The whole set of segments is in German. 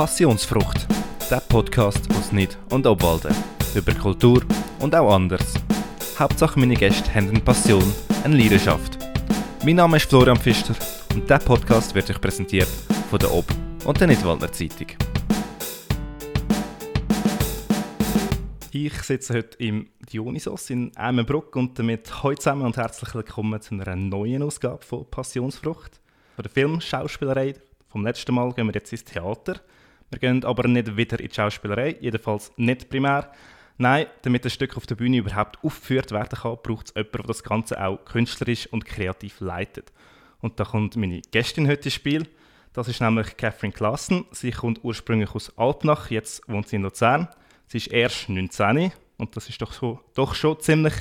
Passionsfrucht, der Podcast aus Nid und Obwalden. Über Kultur und auch anders. Hauptsache meine Gäste haben eine Passion, eine Leidenschaft. Mein Name ist Florian Pfister und der Podcast wird euch präsentiert von der Ob- und der Nidwaldner Zeitung. Ich sitze heute im Dionysos in Eimenbruck und damit heute zusammen und herzlich willkommen zu einer neuen Ausgabe von Passionsfrucht. Von der Filmschauspielerei vom letzten Mal gehen wir jetzt ins Theater. Wir gehen aber nicht wieder in die Schauspielerei, jedenfalls nicht primär. Nein, damit ein Stück auf der Bühne überhaupt aufgeführt werden kann, braucht es jemanden, der das Ganze auch künstlerisch und kreativ leitet. Und da kommt meine Gästin heute ins Spiel. Das ist nämlich Catherine Klassen. Sie kommt ursprünglich aus Alpnach, jetzt wohnt sie in Luzern. Sie ist erst 19 und das ist doch, so, doch schon ziemlich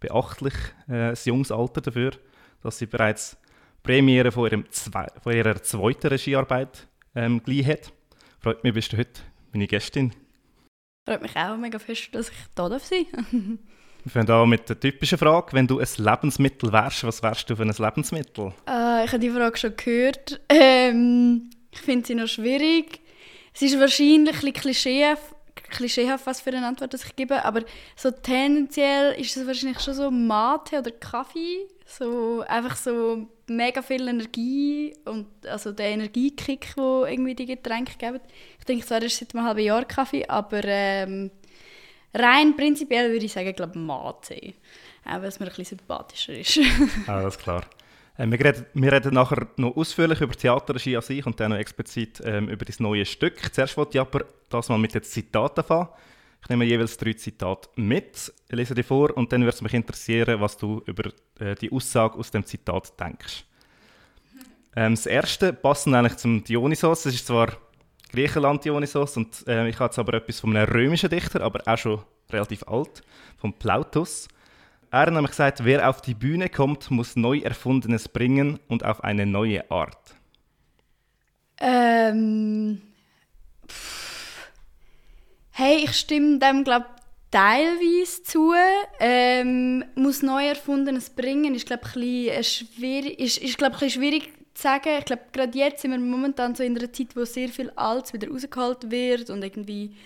beachtlich, äh, ein junges Alter dafür, dass sie bereits Premiere von, ihrem Zwei von ihrer zweiten Regiearbeit ähm, gleich hat. Freut mich, bist du heute meine Gästin. Freut mich auch mega fest, dass ich da darf sein Wir fangen an mit der typischen Frage. Wenn du ein Lebensmittel wärst, was wärst du für ein Lebensmittel? äh, Ich habe die Frage schon gehört. Ähm, ich finde sie noch schwierig. Es ist wahrscheinlich ein klischeehaft, klischeehaft, was für eine Antwort ich gebe, aber so tendenziell ist es wahrscheinlich schon so Mate oder Kaffee. So einfach so mega viel Energie und also der Energiekick, den irgendwie die Getränke geben. Ich denke zwar erst seit einem halben Jahr Kaffee, aber ähm, rein prinzipiell würde ich sagen, glaube Mate. Auch weil es mir ein bisschen sympathischer ist. Alles klar. Äh, wir, reden, wir reden nachher noch ausführlich über Theaterregie an sich und dann noch explizit ähm, über das neue Stück. Zuerst wollte ich aber das mal mit den Zitaten anfangen. Ich nehme jeweils drei Zitate mit, lese die vor und dann würde es mich interessieren, was du über äh, die Aussage aus dem Zitat denkst. Ähm, das erste passt eigentlich zum Dionysos. Es ist zwar Griechenland Dionysos und äh, ich habe jetzt aber etwas von einem römischen Dichter, aber auch schon relativ alt, von Plautus. Er hat nämlich gesagt, wer auf die Bühne kommt, muss neu Erfundenes bringen und auf eine neue Art. Ähm. pff. Hey, ich stimme dem, glaube teilweise zu. Ähm, muss neu Erfundenes bringen, ist, glaube ich, schwierig, ist, ist, glaub, ein schwierig zu sagen. Ich glaube, gerade jetzt sind wir momentan so in einer Zeit, wo sehr viel Altes wieder rausgeholt wird und irgendwie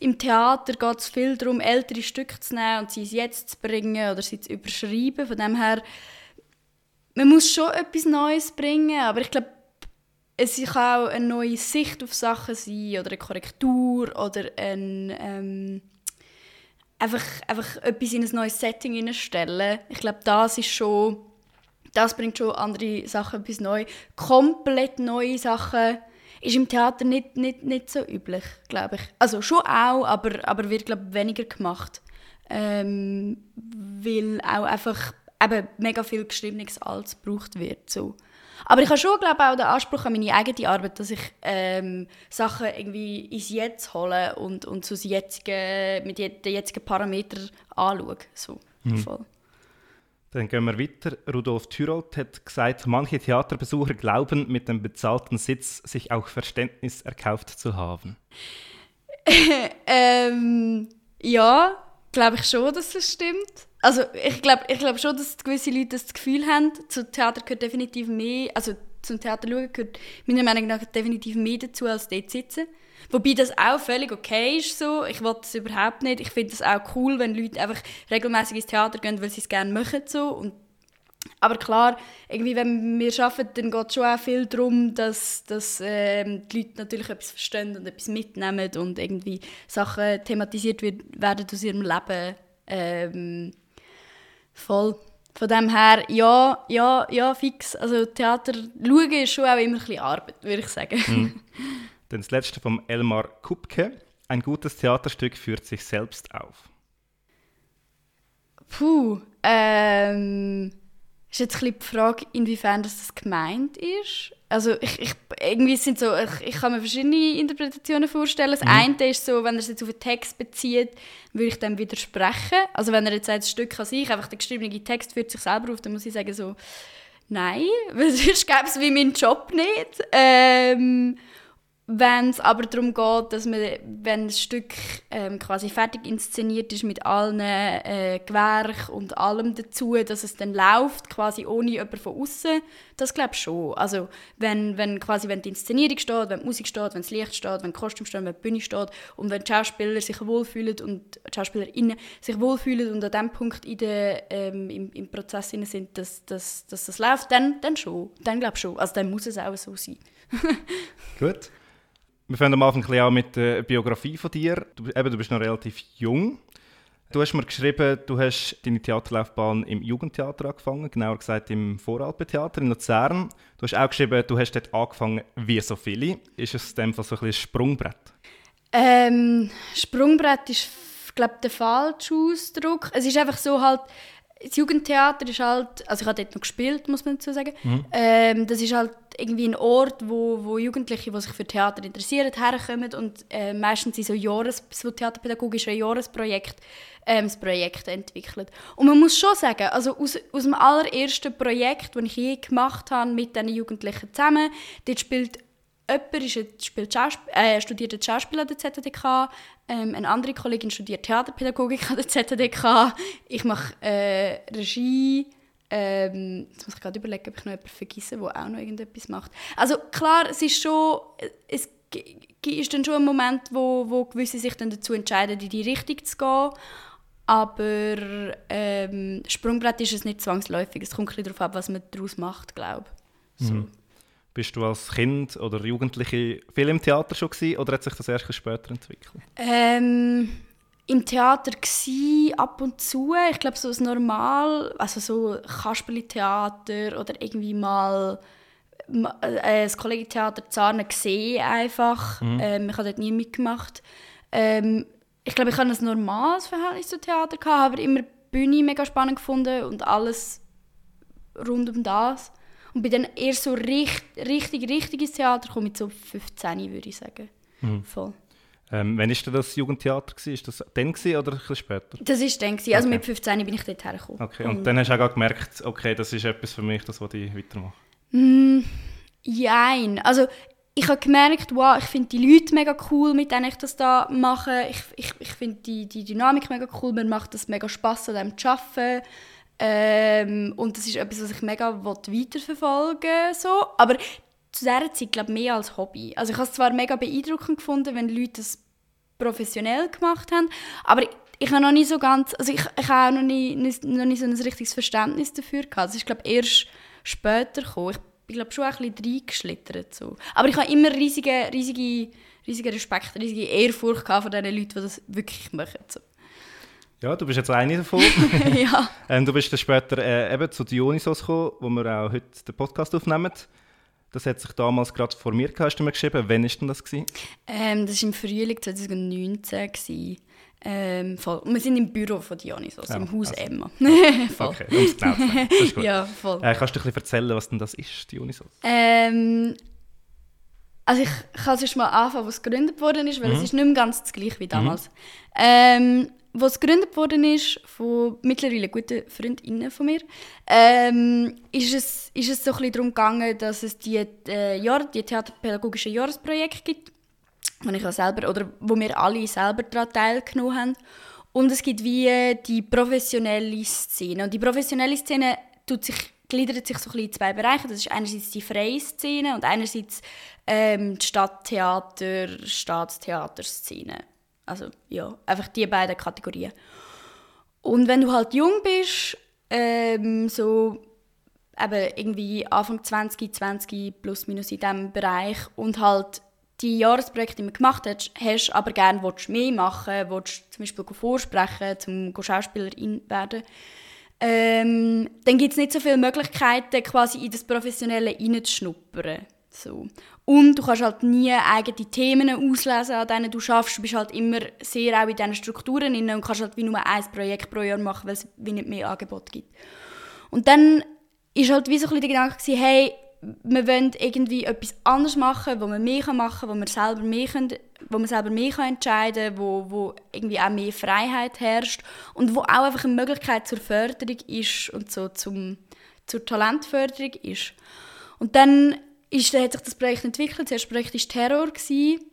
im Theater geht es viel darum, ältere Stücke zu nehmen und sie jetzt zu bringen oder sie zu überschreiben. Von dem her, man muss schon etwas Neues bringen, aber ich glaube, es kann auch eine neue Sicht auf Sachen sein oder eine Korrektur oder ein, ähm, einfach, einfach etwas in ein neues Setting hineinstellen. Ich glaube, das ist schon, das bringt schon andere Sachen etwas neu. Komplett neue Sachen ist im Theater nicht, nicht, nicht so üblich, glaube ich. Also schon auch, aber, aber wird, glaube weniger gemacht. Ähm, weil auch einfach eben mega viel geschriebenes Altes gebraucht wird. So. Aber ich habe schon, glaube auch den Anspruch an meine eigene Arbeit, dass ich ähm, Sachen irgendwie ins Jetzt hole und, und so das jetzige, mit den jetzigen Parametern anschaue. So, voll. Dann gehen wir weiter. Rudolf Thürold hat gesagt, manche Theaterbesucher glauben, mit dem bezahlten Sitz sich auch Verständnis erkauft zu haben. ähm, ja, glaube ich schon, dass das stimmt. Also ich glaube ich glaub schon, dass gewisse Leute das Gefühl haben, zum Theater gehört definitiv mehr, also zum Theater schauen gehört meiner Meinung nach definitiv mehr dazu, als dort sitzen. Wobei das auch völlig okay ist so. Ich will das überhaupt nicht. Ich finde es auch cool, wenn Leute einfach regelmäßig ins Theater gehen, weil sie es gerne machen so. Und aber klar, irgendwie, wenn wir arbeiten, dann geht es schon auch viel darum, dass, dass ähm, die Leute natürlich etwas verstehen und etwas mitnehmen und irgendwie Sachen thematisiert wird, werden aus ihrem Leben. Ähm, voll. Von dem her, ja, ja, ja, fix. Also Theater schauen ist schon auch immer ein bisschen Arbeit, würde ich sagen. Mhm. Dann das letzte vom Elmar Kupke. Ein gutes Theaterstück führt sich selbst auf. Puh, ähm, ist jetzt ein bisschen die Frage, inwiefern das gemeint ist. Also ich, ich, irgendwie sind so, ich, ich kann mir verschiedene Interpretationen vorstellen. Das mhm. eine ist so, wenn er es jetzt auf einen Text bezieht, würde ich dem widersprechen. Also wenn er jetzt sagt, das Stück an sich, einfach der geschriebene Text führt sich selber auf, dann muss ich sagen so, nein, weil sonst gäbe es wie meinen Job nicht. Ähm, wenn es aber darum geht, dass man, wenn das Stück ähm, quasi fertig inszeniert ist mit allen äh, Gewerken und allem dazu, dass es dann läuft, quasi ohne jemanden von außen, das glaube ich schon. Also wenn, wenn quasi wenn die Inszenierung steht, wenn die Musik steht, wenn das Licht steht, wenn Kostüm steht, wenn die Bühne steht und wenn die Schauspieler sich wohlfühlen und die SchauspielerInnen sich wohlfühlen und an dem Punkt in der, ähm, im, im Prozess sind, dass, dass, dass das läuft, dann, dann schon. Dann glaube ich schon. Also dann muss es auch so sein. Gut. Wir fangen am Anfang ein mit der Biografie von dir. Du, eben, du bist noch relativ jung. Du hast mir geschrieben, du hast deine Theaterlaufbahn im Jugendtheater angefangen, genauer gesagt im Voralpentheater in Luzern. Du hast auch geschrieben, du hast dort angefangen wie so viele. Ist es in dem Fall so ein, ein Sprungbrett? Ähm, Sprungbrett ist, glaube ich, der falsche Ausdruck. Es ist einfach so halt, das Jugendtheater ist halt, also ich habe dort noch gespielt, muss man dazu sagen. Mhm. Ähm, das ist halt irgendwie ein Ort, wo, wo Jugendliche, die sich für Theater interessieren, herkommen und äh, meistens in so, Jahres, so theaterpädagogischen Jahresprojekt ähm, das Projekt entwickeln. Und man muss schon sagen, also aus, aus dem allerersten Projekt, das ich je gemacht habe mit diesen Jugendlichen zusammen, dort spielt jemand ist, spielt äh, studiert Schauspiel an der ZDK, ähm, eine andere Kollegin studiert Theaterpädagogik an der ZDK, ich mache äh, Regie, ähm, jetzt muss ich gerade überlegen, ob ich noch jemanden vergesse, der auch noch irgendetwas macht. Also klar, es ist schon, es ist dann schon ein Moment, wo, wo gewisse sich dann dazu entscheiden, in die Richtung zu gehen, aber ähm, Sprungbrett ist es nicht zwangsläufig, es kommt ein bisschen darauf ab, was man daraus macht, glaube ich. So. Mhm. Bist du als Kind oder Jugendliche viel im Theater schon gewesen, oder hat sich das erst später entwickelt? Ähm, Im Theater gsi ab und zu. Ich glaube so das normal, also so Kasperli-Theater oder irgendwie mal äh, das Kollegientheater Zarnen gesehen einfach. Mhm. Ähm, ich habe dort nie mitgemacht. Ähm, ich glaube, ich hatte ein normales Verhältnis zu Theater, gehabt, aber immer die Bühne mega spannend gefunden und alles rund um das. Und bin dann erst so richtig, richtig, richtig ins Theater gekommen, mit so 15, würde ich sagen. Mhm. Voll. Ähm, wann war das Jugendtheater? War das dann gewesen, oder ein bisschen später? Das war dann. Gewesen. Also okay. mit 15 bin ich dort hergekommen. Okay, und, und dann hast du auch gemerkt, okay, das ist etwas für mich, das will ich weitermachen? Mm, jein. Also ich habe gemerkt, wow, ich finde die Leute mega cool, mit denen ich das da mache. Ich, ich, ich finde die, die Dynamik mega cool. Mir macht es mega Spass, an dem zu arbeiten. Ähm, und das ist etwas, was ich mega weiterverfolgen so. Aber zu dieser Zeit, glaube mehr als Hobby. Also ich habe es zwar mega beeindruckend gefunden, wenn Leute das professionell gemacht haben, aber ich, habe noch nicht so ganz, also ich, ich habe noch nicht, noch nicht so ein richtiges Verständnis dafür gehabt. Das ist, glaube erst später gekommen. Ich bin, glaube schon ein bisschen reingeschlittert. So. Aber ich habe immer riesige, riesige, riesige Respekt, riesige Ehrfurcht vor den Leuten, die das wirklich machen. So. Ja, du bist jetzt eine davon. ja. ähm, du bist dann später äh, eben zu Dionysos gekommen, wo wir auch heute den Podcast aufnehmen. Das hat sich damals gerade vor mir hast du mir geschrieben. Wann war denn das? Ähm, das war im Frühling 2019. Ähm, voll. Wir sind im Büro von Dionysos, ja, im Haus also. Emma. okay, um es genau. Das ja, voll. Äh, kannst du ein bisschen erzählen, was denn das ist, Dionysos? Ähm, also ich kann es mal anfangen, was gegründet worden ist, weil mhm. es ist nicht mehr ganz das gleiche wie damals. Mhm. Ähm, was gegründet worden ist von mittlerweile guten Freundinnen von mir, ähm, ist, es, ist es so ein darum gegangen, dass es die, äh, Jahr, die theaterpädagogischen Jahresprojekte gibt, wo ich selber oder wo wir alle selber daran teilgenommen haben. Und es gibt wie die professionelle Szene. Und die professionelle Szene tut sich, gliedert sich so ein in zwei Bereiche. Das ist einerseits die freie Szene und einerseits ähm, die Stadttheater, Staatstheaterszene. Also ja, einfach die beiden Kategorien. Und wenn du halt jung bist, ähm, so eben irgendwie Anfang 20, 20 plus minus in diesem Bereich und halt die Jahresprojekte, du gemacht hast, hast aber gerne willst mehr machen willst, zum Beispiel vorsprechen, zum Schauspielerin werden, ähm, dann gibt es nicht so viele Möglichkeiten, quasi in das Professionelle reinzuschnuppern. So. Und du kannst halt nie eigene Themen auslesen, an denen du schaffst. Du bist halt immer sehr auch in diesen Strukturen drin und kannst halt wie nur ein Projekt pro Jahr machen, weil es wie nicht mehr Angebot gibt. Und dann ist halt wie so ein der Gedanke gewesen, hey, wir wollen irgendwie etwas anderes machen, wo man mehr machen kann, wo man selber mehr, können, wo man selber mehr kann entscheiden kann, wo, wo irgendwie auch mehr Freiheit herrscht und wo auch einfach eine Möglichkeit zur Förderung ist und so zum, zur Talentförderung ist. Und dann ist, hat sich das Projekt entwickelt. Das erste Projekt war Terror. Gewesen.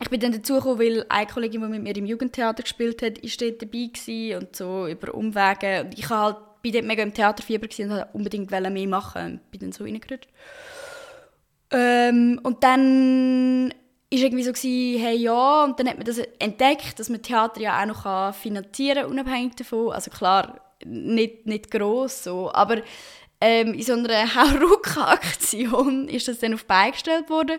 Ich bin dann dazugekommen, weil eine Kollegin, die mit mir im Jugendtheater gespielt hat, ist dort dabei gewesen und so über Umwege. Und ich halt, bin dort mega im Theaterfieber und wollte unbedingt mehr machen und bin dann so reingerutscht. Ähm, und dann ist irgendwie so gewesen, hey ja, und dann hat man das entdeckt, dass man Theater ja auch noch finanzieren kann, unabhängig davon. Also klar, nicht, nicht gross so, aber ähm, in so einer Hauruck-Aktion ist das dann auf beigestellt worden.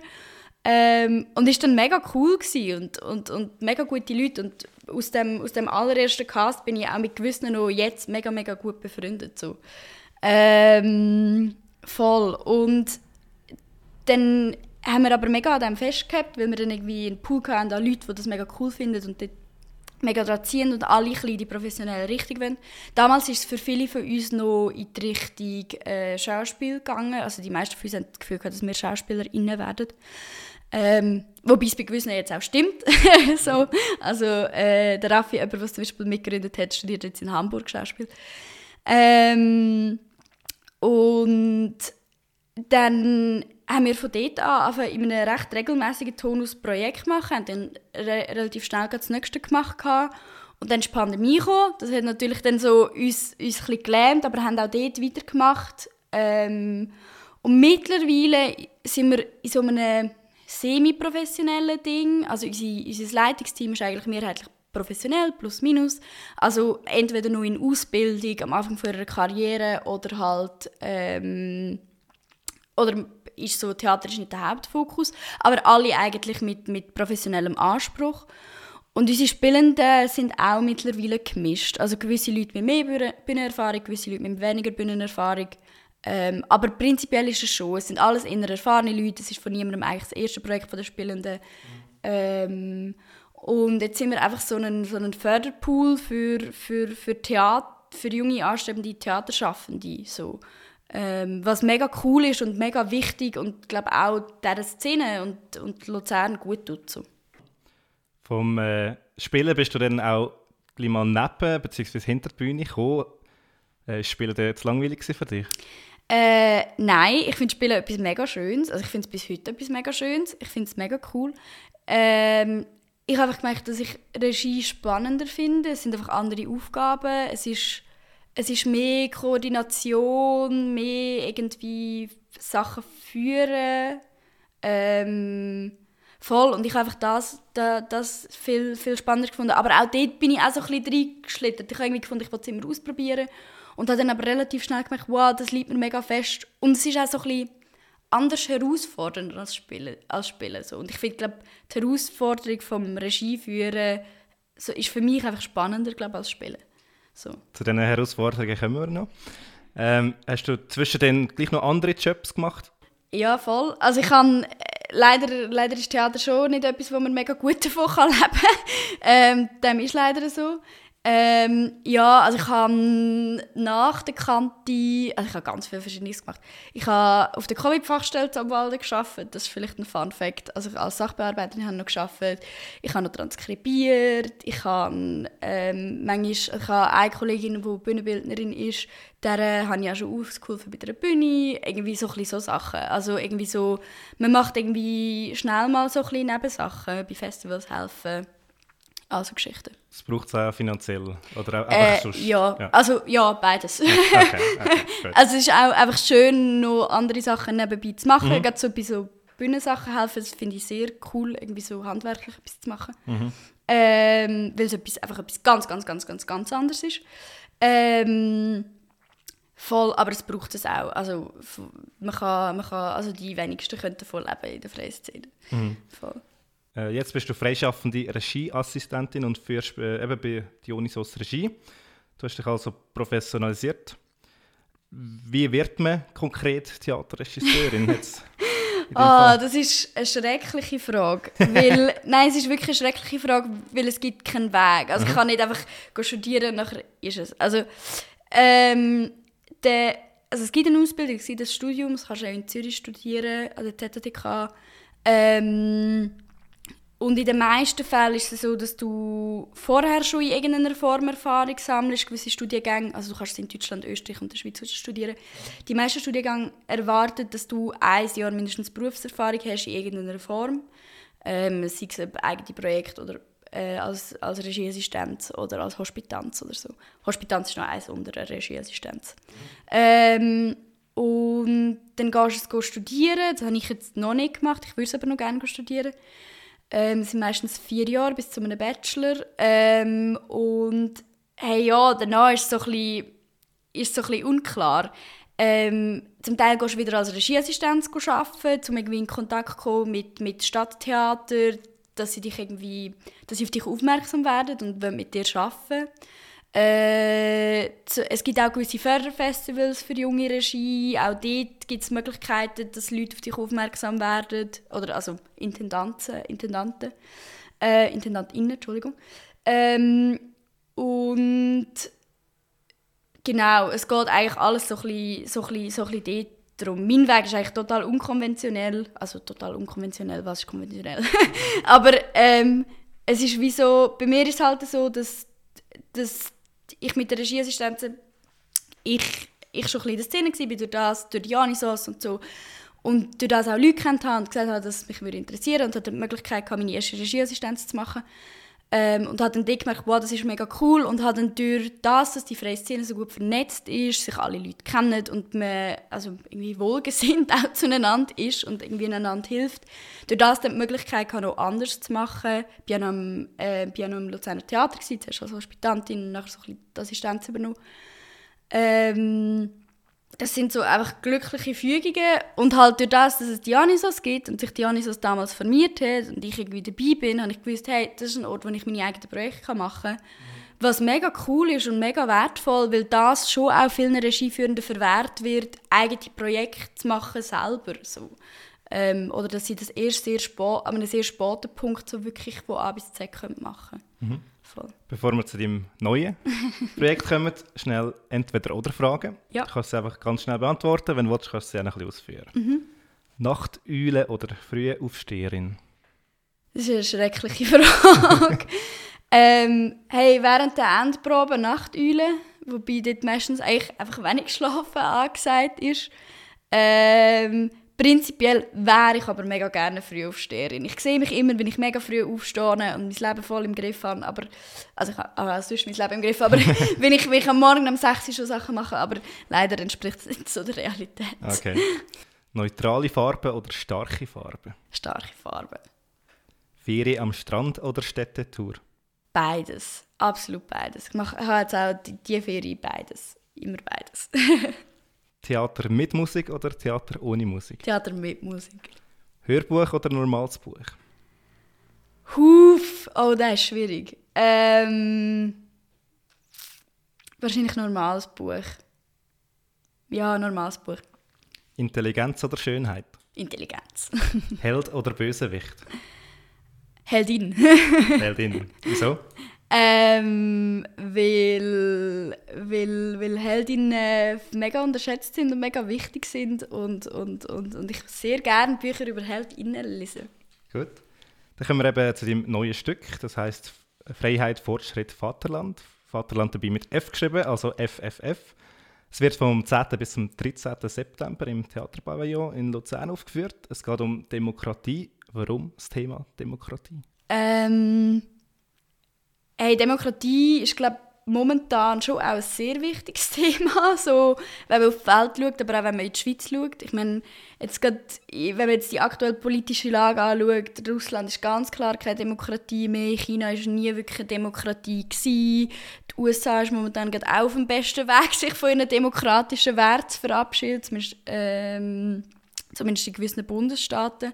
Ähm, und ist dann mega cool und, und, und mega gute Leute. Und aus dem, aus dem allerersten Cast bin ich auch mit gewissen noch jetzt mega, mega gut befreundet. So. Ähm, voll. Und dann haben wir aber mega an dem festgehabt, weil wir dann irgendwie einen Pool hatten an Leuten, die das mega cool finden und dort mega daran ziehen und alle in die professionelle Richtung wollen. Damals ist es für viele von uns noch in die Richtung äh, Schauspiel gegangen. Also die meisten von uns haben das Gefühl gehabt, dass wir SchauspielerInnen werden. Ähm, wobei es bei gewissen jetzt auch stimmt. so, also äh, der Raffi, jemand, der zum Beispiel mitgegründet hat, studiert jetzt in Hamburg Schauspiel. Ähm, und dann haben wir von dort an in einem recht regelmäßigen Tonus Projekt gemacht, haben dann re relativ schnell das nächste gemacht gehabt. und dann ist die Pandemie gekommen. Das hat natürlich dann so uns, uns bisschen gelähmt, aber haben auch dort weitergemacht. Ähm, und mittlerweile sind wir in so einem semi-professionellen Ding. Also unser, unser Leitungsteam ist eigentlich mehrheitlich professionell, plus minus. Also entweder nur in Ausbildung am Anfang ihrer Karriere oder halt ähm, oder ist so Theater ist nicht der Hauptfokus, aber alle eigentlich mit, mit professionellem Anspruch. Und unsere Spielenden sind auch mittlerweile gemischt. Also gewisse Leute mit mehr Bühnenerfahrung, gewisse Leute mit weniger Bühnenerfahrung. Ähm, aber prinzipiell ist es schon, es sind alles inner erfahrene Leute, es ist von niemandem eigentlich das erste Projekt der Spielenden. Ähm, und jetzt sind wir einfach so ein, so ein Förderpool für, für, für, Theater, für junge, anstrebende Theaterschaffende. So. Ähm, was mega cool ist und mega wichtig und glaube auch dieser Szene und, und Luzern gut tut. So. Vom äh, Spielen bist du dann auch gleich mal neben bzw. hinter die Bühne gekommen. Äh, ist Spielen jetzt langweilig für dich? Äh, nein, ich finde Spielen etwas mega Schönes. Also ich finde es bis heute etwas mega Schönes. Ich finde es mega cool. Ähm, ich habe einfach gemerkt, dass ich Regie spannender finde. Es sind einfach andere Aufgaben. Es ist es ist mehr Koordination, mehr irgendwie Sachen führen. Ähm, voll. Und ich habe einfach das, das, das viel, viel spannender gefunden. Aber auch dort bin ich auch so ein bisschen reingeschlittert. Ich habe irgendwie gefunden, ich wollte es immer ausprobieren. Und habe dann aber relativ schnell gemerkt, wow, das liegt mir mega fest. Und es ist auch so ein bisschen anders herausfordernd als Spielen. Als Spielen so. Und ich finde, glaube die Herausforderung vom Regieführen so, ist für mich einfach spannender, glaube als Spielen. So. Zu diesen Herausforderungen kommen wir noch. Ähm, hast du zwischendem gleich noch andere Jobs gemacht? Ja, voll. Also ich habe äh, leider, leider ist Theater schon nicht etwas, wo man mega gut davon kann leben kann. ähm, dem ist leider so. Ähm, ja, also ich habe nach der Kante, also ich habe ganz viel Verschiedenes gemacht. Ich habe auf der Covid-Fachstelle am Walde gearbeitet, das ist vielleicht ein Fun Fact. Also als Sachbearbeiterin habe ich noch gearbeitet. Ich habe noch transkribiert. Ich habe ähm, manchmal, ich habe eine Kollegin, die Bühnenbildnerin ist, der habe ich auch schon ausgeholfen bei der Bühne. Irgendwie so ein so Sachen. Also irgendwie so, man macht irgendwie schnell mal so ein bisschen Nebensachen, bei Festivals helfen. Also Geschichten. Es braucht es auch finanziell? Oder auch äh, sonst? Ja. ja. also ja, beides. Okay, okay, also es ist auch einfach schön, noch andere Sachen nebenbei zu machen. Mhm. Gerade so bei so Bühnensachen helfen, das finde ich sehr cool, irgendwie so handwerklich etwas zu machen. Mhm. Ähm, weil es etwas, einfach etwas ganz, ganz, ganz, ganz, ganz anderes ist. Ähm, voll, aber es braucht es auch. Also man kann, man kann, also die wenigsten können davon leben in der freien Szene. Mhm. Voll. Äh, jetzt bist du freischaffende Regieassistentin und führst äh, eben bei Dionysos Regie. Du hast dich also professionalisiert. Wie wird man konkret Theaterregisseurin jetzt? oh, das ist eine schreckliche Frage. Weil, nein, es ist wirklich eine schreckliche Frage, weil es gibt keinen Weg. Also ich mhm. kann nicht einfach studieren, nachher ist es. Also, ähm, der, also es gibt eine Ausbildung, es gibt ein Studium, das kannst du auch in Zürich studieren, an der TTK. Ähm, und in den meisten Fällen ist es so, dass du vorher schon in irgendeiner Form Erfahrung sammelst, gewisse Studiengänge, also du kannst es in Deutschland, Österreich und der Schweiz studieren. Die meisten Studiengänge erwarten, dass du ein Jahr mindestens Berufserfahrung hast in irgendeiner Form. Ähm, sei es ein eigenes Projekt oder äh, als, als Regieassistenz oder als Hospitanz oder so. Hospitanz ist noch eins unter der Regieassistenz. Ähm, und dann gehst du studieren. Das habe ich jetzt noch nicht gemacht. Ich würde es aber noch gerne studieren. Ähm, sind meistens vier Jahre bis zu einem Bachelor. Ähm, und hey, ja, danach ist es so ein bisschen, ist so ein bisschen unklar. Ähm, zum Teil gehst du wieder als Regieassistenz arbeiten, um irgendwie in Kontakt zu kommen mit, mit Stadttheater, dass sie dich irgendwie, dass sie auf dich aufmerksam werden und mit dir arbeiten. Äh, es gibt auch gewisse Förderfestivals für junge Regie. Auch dort gibt es Möglichkeiten, dass Leute auf dich aufmerksam werden. Oder also Intendanten, Intendanten. Äh, Intendantinnen, Entschuldigung. Ähm, und genau, es geht eigentlich alles so ein bisschen, so ein bisschen, so ein bisschen dort darum. Mein Weg ist eigentlich total unkonventionell. Also total unkonventionell, was ist konventionell? Aber ähm, es ist wie so, bei mir ist es halt so, dass, dass ich mit der Regieassistenz ich, ich schon ein bisschen in der Szene war, durch das, durch Janisos und so. Und durch das auch Leute kennt und gesagt habe, dass mich interessieren würde und hatte die Möglichkeit, meine erste Regieassistenz zu machen. Ähm, und habe dann gemerkt, wow, das ist mega cool und habe dann durch das, dass die freie Szene so gut vernetzt ist, sich alle Leute kennen und man also irgendwie wohlgesinnt auch zueinander ist und irgendwie einander hilft, durch das dann die Möglichkeit hatte, auch anders zu machen. Ich war noch, äh, noch im Luzerner Theater, zuerst als Hospitantin nachher so ein bisschen die Assistenz übernommen. Ähm, das sind so einfach glückliche Fügungen und halt durch das, dass es Dionysos gibt und sich Dionysos damals vermehrt hat und ich irgendwie dabei bin, habe ich gewusst, hey, das ist ein Ort, wo ich meine eigenen Projekte machen kann. Was mega cool ist und mega wertvoll, weil das schon auch vielen Regieführenden verwehrt wird, eigene Projekte zu machen selber. So. Ähm, oder dass sie das erst sehr spät, an einem sehr späten Punkt so wirklich von A bis Z machen können. Mhm. Voll. Bevor wir zu deinem neuen Projekt kommen, schnell entweder oder Fragen. Ja. Du kannst sie einfach ganz schnell beantworten. Wenn du willst, kannst du sie auch ein bisschen ausführen. Mhm. Nachteule oder frühe Aufsteherin? Das ist eine schreckliche Frage. ähm, hey, während der Endprobe Nachteule, wobei dort meistens eigentlich einfach wenig Schlafen angesagt ist, ähm, Prinzipiell wäre ich aber mega gerne Frühaufsteherin. Ich sehe mich immer, wenn ich mega früh aufstehe und mein Leben voll im Griff habe. Aber, also ich habe auch sonst mein Leben im Griff, aber wenn, ich, wenn ich am Morgen um 6 Uhr schon Sachen mache, aber leider entspricht es nicht so der Realität. Okay. Neutrale Farben oder starke Farben? Starke Farben. Ferien am Strand oder Städtetour? Beides. Absolut beides. Ich mache, habe jetzt auch die, die Ferien beides. Immer beides. Theater mit Musik oder Theater ohne Musik? Theater mit Musik. Hörbuch oder normales Buch? Huf, oh, das ist schwierig. Ähm, wahrscheinlich normales Buch. Ja, normales Buch. Intelligenz oder Schönheit? Intelligenz. Held oder Bösewicht? Heldin. Heldin. Wieso? Ähm, weil, weil, weil Heldinnen mega unterschätzt sind und mega wichtig sind und, und, und, und ich sehr gerne Bücher über Heldinnen lese. Gut. Dann kommen wir eben zu dem neuen Stück, das heißt Freiheit, Fortschritt, Vaterland. Vaterland dabei mit F geschrieben, also FFF. Es wird vom 10. bis zum 13. September im Theaterpavillon in Luzern aufgeführt. Es geht um Demokratie. Warum das Thema Demokratie? Ähm Hey, Demokratie ist, glaube momentan schon auch ein sehr wichtiges Thema, so, wenn man auf die Welt schaut, aber auch wenn man in die Schweiz schaut. Ich meine, jetzt grad, wenn man jetzt die aktuelle politische Lage anschaut, Russland ist ganz klar keine Demokratie mehr, China ist nie wirklich eine Demokratie gewesen. Die USA ist momentan auch auf dem besten Weg, sich von ihren demokratischen Werten zu verabschieden, zumindest, ähm, zumindest in gewissen Bundesstaaten.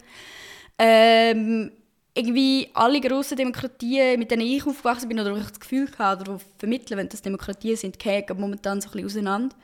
Ähm, irgendwie alle grossen Demokratien, mit denen ich aufgewachsen bin oder ich das Gefühl hatte, oder vermitteln, wenn das Demokratien sind, gehen momentan so ein bisschen auseinander.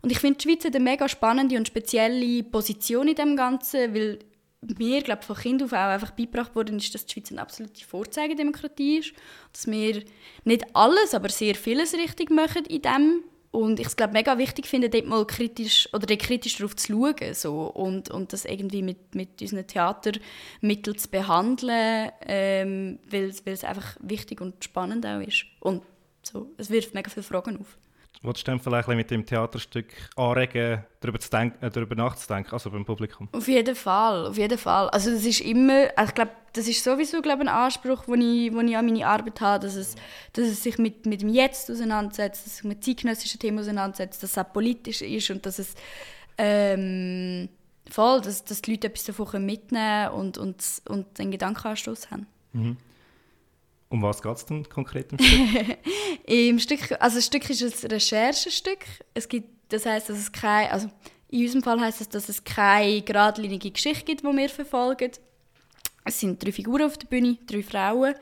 Und ich finde, die Schweiz hat eine mega spannende und spezielle Position in dem Ganzen, weil mir, glaube von Kind auf auch einfach beigebracht worden ist, dass die Schweiz eine absolute Vorzeigedemokratie ist. Dass wir nicht alles, aber sehr vieles richtig machen in dem und ich glaube mega wichtig finde, dort mal kritisch oder kritisch darauf zu schauen so, und, und das irgendwie mit, mit unseren Theatermitteln zu behandeln, ähm, weil es einfach wichtig und spannend auch ist. Und so, es wirft mega viele Fragen auf. Wolltest du dann vielleicht mit dem Theaterstück anregen, darüber, zu denken, äh, darüber nachzudenken, also beim Publikum? Auf jeden Fall, auf jeden Fall. Also das ist immer, also ich glaube, das ist sowieso glaube ein Anspruch, den ich, wo ich an meine Arbeit habe, dass es, dass es sich mit, mit dem Jetzt auseinandersetzt, dass es sich mit zeitgenössischen Themen auseinandersetzt, dass es auch politisch ist und dass es ähm, voll, dass, dass die Leute etwas davon mitnehmen und, und, und einen Gedankenanstoß haben. Mhm. Um was geht es denn konkret im Stück? Im Stück? Also das Stück ist ein Recherchestück. Es gibt, das heißt, dass es kein, also in unserem Fall heißt es, dass es keine geradlinige Geschichte gibt, die wir verfolgen. Es sind drei Figuren auf der Bühne, drei Frauen,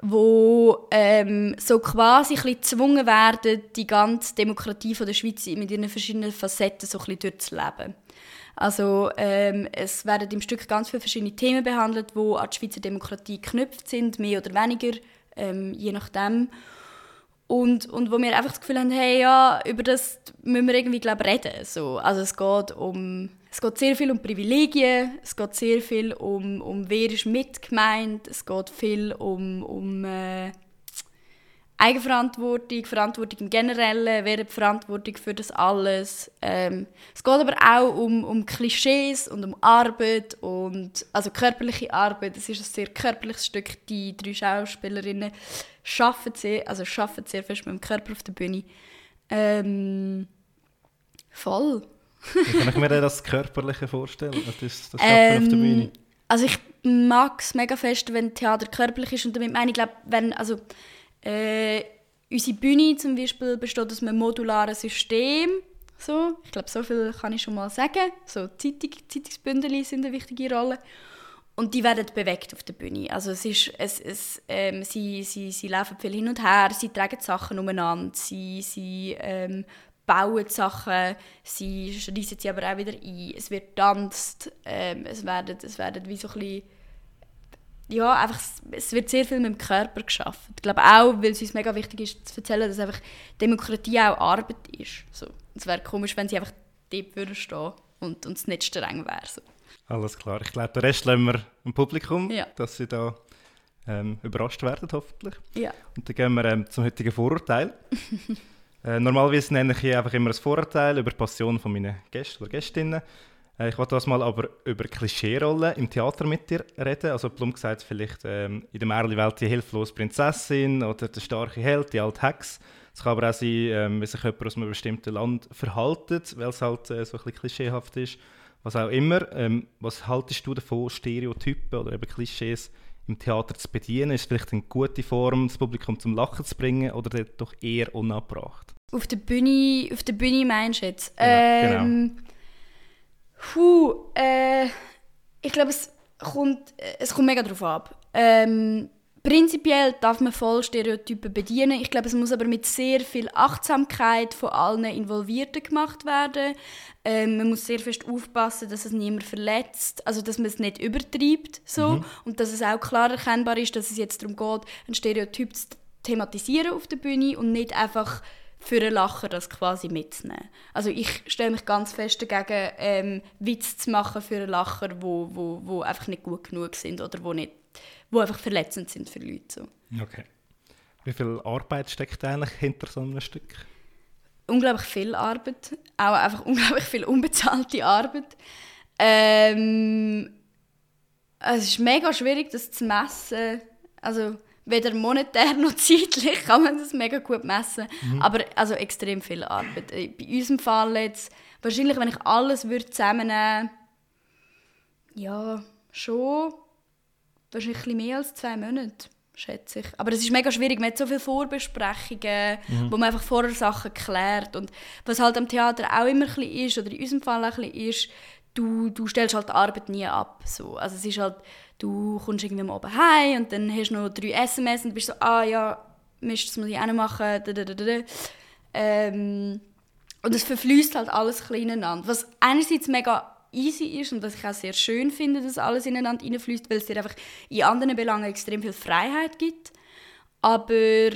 wo ähm, so quasi ein gezwungen werden, die ganze Demokratie von der Schweiz mit ihren verschiedenen Facetten so ein bisschen durchzuleben. Also ähm, es werden im Stück ganz viele verschiedene Themen behandelt, die an die Schweizer Demokratie geknüpft sind, mehr oder weniger, ähm, je nachdem. Und, und wo wir einfach das Gefühl haben, hey, ja, über das müssen wir irgendwie glaub, reden. So, also es geht um es geht sehr viel um Privilegien, es geht sehr viel um, um wer ist mitgemeint, es geht viel um, um äh, Eigenverantwortung, Verantwortung im Generellen, wer hat Verantwortung für das alles. Ähm, es geht aber auch um, um Klischees und um Arbeit und also körperliche Arbeit. Es ist ein sehr körperliches Stück. Die drei Schauspielerinnen arbeiten sehr, also arbeiten sehr fest mit dem Körper auf der Bühne. Ähm, voll. Wie kann ich mir das Körperliche vorstellen, das, das ähm, auf der Bühne? Also ich mag es mega fest, wenn Theater körperlich ist und damit meine ich, glaube, wenn, also äh, unsere Bühne zum Beispiel besteht aus einem modularen System. So, ich glaube, so viel kann ich schon mal sagen. So Zeitung, Zeitungsbündel sind eine wichtige Rolle. Und die werden bewegt auf der Bühne. Also es ist, es, es, ähm, sie, sie, sie laufen viel hin und her, sie tragen Sachen umeinander, sie, sie ähm, bauen Sachen, sie reissen sie aber auch wieder ein. Es wird tanzt, ähm, es, werden, es werden wie so ein bisschen ja, einfach, es wird sehr viel mit dem Körper geschafft. Ich glaube auch, weil es uns mega wichtig ist zu erzählen, dass einfach Demokratie auch Arbeit ist. So. Es wäre komisch, wenn sie einfach dort würden stehen und uns nicht streng wäre. So. Alles klar. Ich glaube, den Rest lassen wir im Publikum, ja. dass sie da ähm, überrascht werden, hoffentlich. Ja. Und dann gehen wir ähm, zum heutigen Vorurteil. äh, normalerweise nenne ich hier einfach immer ein Vorurteil über die Passion von meinen Gästen oder Gästinnen. Äh, ich wollte das mal aber über Klischeerollen im Theater mit dir reden. Also plump gesagt vielleicht ähm, in der Märchenwelt die hilflose Prinzessin oder der starke Held, die alte Hex. Es kann aber auch sein, ähm, wie sich jemand aus einem bestimmten Land verhaltet, weil es halt äh, so ein bisschen klischeehaft ist. Was auch immer. Ähm, was haltest du davon, Stereotypen oder eben Klischees im Theater zu bedienen? Ist es vielleicht eine gute Form, das Publikum zum Lachen zu bringen oder doch eher unabbracht? Auf der Bühne, auf der Bühne meinst du jetzt? Ja, genau. Puh, äh, ich glaube, es kommt, es kommt mega darauf ab. Ähm, prinzipiell darf man voll Stereotypen bedienen. Ich glaube, es muss aber mit sehr viel Achtsamkeit von allen Involvierten gemacht werden. Ähm, man muss sehr fest aufpassen, dass es niemand verletzt, also dass man es nicht übertreibt so mhm. und dass es auch klar erkennbar ist, dass es jetzt darum geht, ein Stereotyp zu thematisieren auf der Bühne und nicht einfach für einen Lacher das quasi mitzunehmen. Also ich stelle mich ganz fest dagegen, ähm, Witze zu machen für einen Lacher, wo, wo, wo einfach nicht gut genug sind oder wo, nicht, wo einfach verletzend sind für Leute. So. Okay. Wie viel Arbeit steckt eigentlich hinter so einem Stück? Unglaublich viel Arbeit. Auch einfach unglaublich viel unbezahlte Arbeit. Ähm, es ist mega schwierig, das zu messen. Also weder monetär noch zeitlich kann man das mega gut messen. Mhm. Aber also extrem viel Arbeit. Äh, bei unserem Fall jetzt, wahrscheinlich, wenn ich alles würde zusammennehmen ja, schon wahrscheinlich ein mehr als zwei Monate, schätze ich. Aber es ist mega schwierig, man hat so viele Vorbesprechungen, mhm. wo man einfach vorher Sachen klärt. Und was halt am Theater auch immer ein ist, oder in unserem Fall auch ein ist, du, du stellst halt die Arbeit nie ab. So. Also es ist halt, du kommst irgendwie am Abend heim und dann hast du noch drei SMS und bist so, ah ja, Mist, das muss ich auch noch machen. Ähm, und es verfließt halt alles ein ineinander. Was einerseits mega easy ist und was ich auch sehr schön finde, dass alles ineinander reinfließt, weil es dir einfach in anderen Belangen extrem viel Freiheit gibt. Aber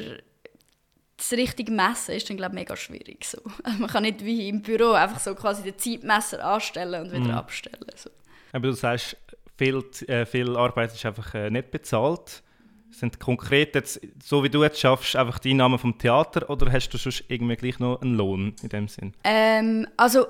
das richtige Messen ist dann glaube mega schwierig. So. Also man kann nicht wie im Büro einfach so quasi den Zeitmesser anstellen und wieder mhm. abstellen. So. Aber du sagst, viel, äh, viel Arbeit ist einfach äh, nicht bezahlt. Sind konkret jetzt, so wie du jetzt schaffst, einfach die Einnahmen vom Theater oder hast du schon irgendwie gleich noch einen Lohn in dem Sinn? Ähm, also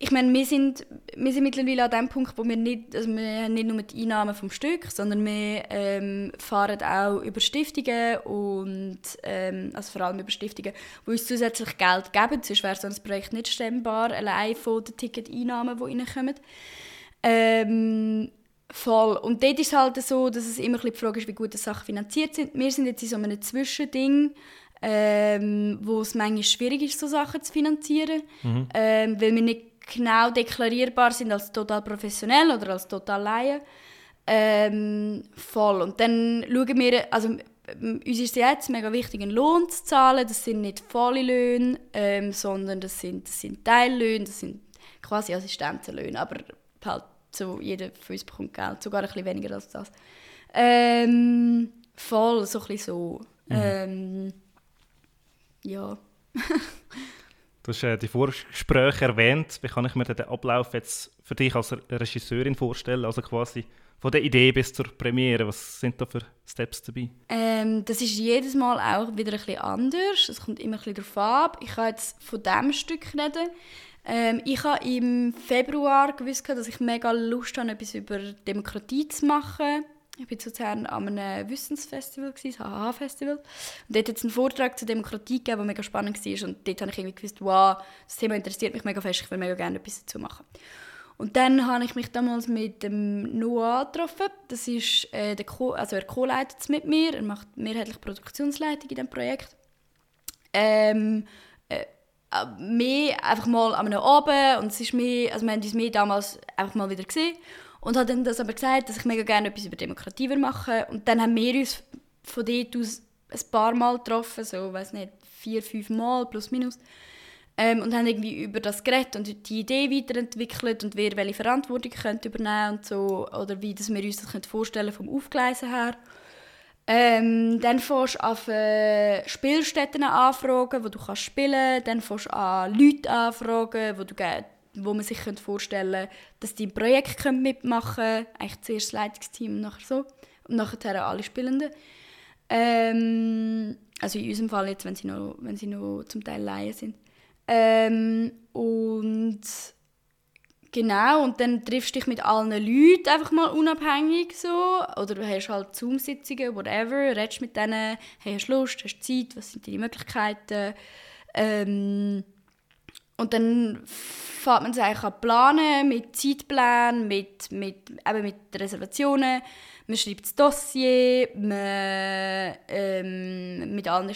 ich meine, wir sind, wir sind mittlerweile an dem Punkt, wo wir nicht, also wir haben nicht nur die Einnahmen vom Stück, sondern wir ähm, fahren auch über Stiftungen und ähm, also vor allem über Stiftungen, die uns zusätzlich Geld geben. Sonst wäre so ein Projekt nicht stemmbar, allein von den Ticketeinnahmen, die reinkommen. Ähm, voll. Und dort ist es halt so, dass es immer die Frage ist, wie gut die Sachen finanziert sind. Wir sind jetzt in so einem Zwischending, ähm, wo es manchmal schwierig ist, so Sachen zu finanzieren, mhm. ähm, weil wir nicht genau deklarierbar sind als total professionell oder als total Laie. Ähm, voll. Und dann schauen wir, also uns ist jetzt mega wichtig, einen Lohn zu zahlen. Das sind nicht volle Löhne, ähm, sondern das sind, das sind Teillöhne, das sind quasi Assistentenlöhne. Aber halt so, jeder von uns bekommt Geld, sogar ein bisschen weniger als das. Ähm, voll, so ein bisschen so. Mhm. Ähm, ja. Du hast äh, die Vorgespräche erwähnt. Wie kann ich mir den Ablauf jetzt für dich als Regisseurin vorstellen? Also quasi von der Idee bis zur Premiere. Was sind da für Steps dabei? Ähm, das ist jedes Mal auch wieder ein bisschen anders. Es kommt immer ein bisschen darauf ab. Ich kann jetzt von diesem Stück reden. Ähm, ich habe im Februar gewusst, dass ich mega Lust habe, etwas über Demokratie zu machen. Ich war zu an einem Wissensfestival, das HH-Festival. Und dort hat es einen Vortrag zur Demokratie gegeben, der mega spannend war. Und dort habe ich irgendwie gewusst, wow, das Thema interessiert mich mega fest, ich will mega gerne etwas dazu machen. Und dann habe ich mich damals mit dem Noah getroffen. Das ist, äh, der Co also er co-leitet es mit mir. Er macht mehrheitlich Produktionsleitung in diesem Projekt. Ähm, äh, mehr einfach mal an einem Abend und es ist mehr, also wir haben uns mehr damals einfach mal wieder gesehen und hat dann das aber gesagt, dass ich mega gerne etwas über Demokratie machen Und dann haben wir uns von dort aus ein paar Mal getroffen, so, weiß nicht, vier, fünf Mal, plus minus. Ähm, und haben irgendwie über das geredet und die Idee weiterentwickelt und wer welche Verantwortung könnte übernehmen und so, oder wie das wir uns das vorstellen vom Aufgleisen her. Ähm, dann fängst du an äh, Spielstätten anfragen, wo du kannst spielen Dann fängst du an Leute anfragen, wo du wo man sich vorstellen könnte, dass die im Projekt mitmachen können. Eigentlich zuerst das Leitungsteam nachher so. Und nachher alle Spielenden. Ähm, also in unserem Fall jetzt, wenn sie noch, wenn sie noch zum Teil Laien sind. Ähm, und genau, und dann triffst du dich mit allen Leuten einfach mal unabhängig so. Oder du hast halt Zoom-Sitzungen, whatever, redest mit denen, hey, hast Lust, hast Zeit, was sind deine Möglichkeiten. Ähm, und dann fängt man sich eigentlich an planen, mit Zeitplänen, mit, mit, eben mit Reservationen. Man schreibt das Dossier, man, ähm, mit allen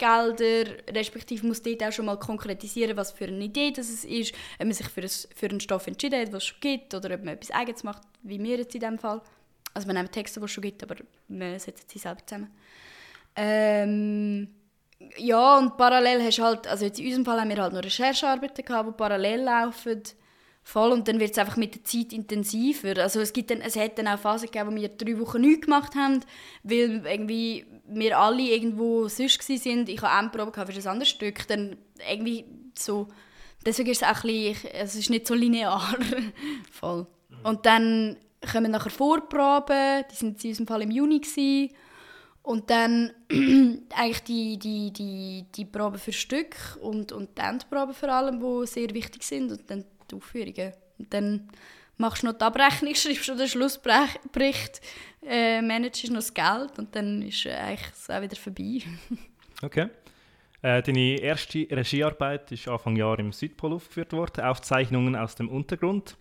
Stiftungsgeldern, respektive muss dort auch schon mal konkretisieren, was für eine Idee das ist, ob man sich für, ein, für einen Stoff entschieden hat, was es schon gibt, oder ob man etwas Eigenes macht, wie wir jetzt in diesem Fall. Also wir nehmen Texte, die es schon gibt, aber wir setzen sie selber zusammen. Ähm, ja, und parallel hast du halt, also jetzt in unserem Fall haben wir halt noch Recherchearbeiten gehabt, die parallel laufen. Voll, und dann wird es einfach mit der Zeit intensiver. Also es, gibt dann, es hat dann auch Phasen gegeben, wo wir drei Wochen nichts gemacht haben, weil irgendwie wir alle irgendwo sonst waren. Ich habe eine Probe für ein anderes Stück. Dann irgendwie so, deswegen ist es auch ein bisschen, es ist nicht so linear. Voll. Und dann kommen nachher Vorproben, die sind in unserem Fall im Juni. Gewesen. Und dann eigentlich die, die, die, die Proben für Stück und, und die Endproben vor allem, die sehr wichtig sind und dann die Aufführungen. Und dann machst du noch die Abrechnung, schreibst du den Schlussbericht, äh, managst noch das Geld und dann ist äh, eigentlich auch wieder vorbei. okay. Äh, deine erste Regiearbeit ist Anfang Jahr im Südpol aufgeführt worden, Aufzeichnungen aus dem Untergrund.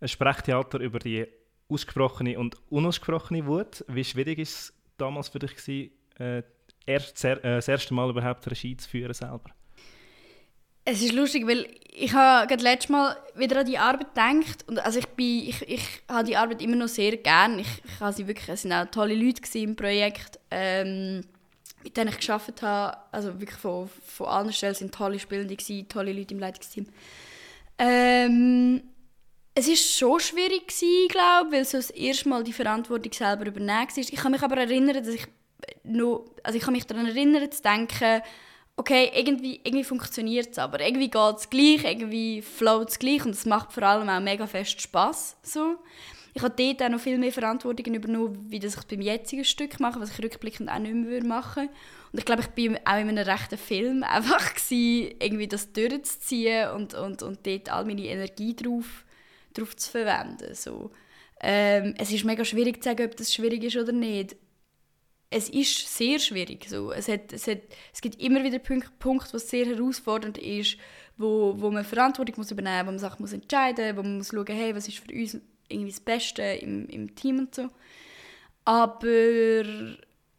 Ein Sprechtheater über die ausgesprochene und unausgesprochene Wut. Wie schwierig ist es damals für dich gewesen, äh, erst, äh, das erste Mal überhaupt Regie zu führen selber? Es ist lustig, weil ich habe gerade letztes Mal wieder an die Arbeit gedacht und also ich bin, ich, ich habe die Arbeit immer noch sehr gern. Ich, ich habe sie wirklich, es sind auch tolle Leute im Projekt, ähm, mit denen ich geschafft habe. Also wirklich von, von allen Stellen sind tolle Spielende gewesen, tolle Leute im Leitungsteam. Ähm, es war schon schwierig, glaube weil so das erste Mal die Verantwortung selber übernehmen war. Ich kann mich aber erinnern, dass ich noch, also ich kann mich daran erinnern, zu denken, okay, irgendwie, irgendwie funktioniert es, aber irgendwie geht es gleich, irgendwie float es gleich und es macht vor allem auch mega fest Spass. So. Ich habe dort auch noch viel mehr Verantwortung übernommen, wie das ich beim jetzigen Stück mache, was ich rückblickend auch nicht mehr machen würde. Und ich glaube, ich war auch in einem rechten Film einfach gewesen, irgendwie das durchzuziehen und, und, und dort all meine Energie drauf, drauf zu verwenden. So. Ähm, es ist mega schwierig zu sagen, ob das schwierig ist oder nicht. Es ist sehr schwierig. So. Es, hat, es, hat, es gibt immer wieder Punkte, Punkte, was sehr herausfordernd ist, wo, wo man Verantwortung muss übernehmen muss, wo man Sachen muss entscheiden muss, wo man muss schauen, hey, was ist für uns irgendwie das Beste im, im Team und so. Aber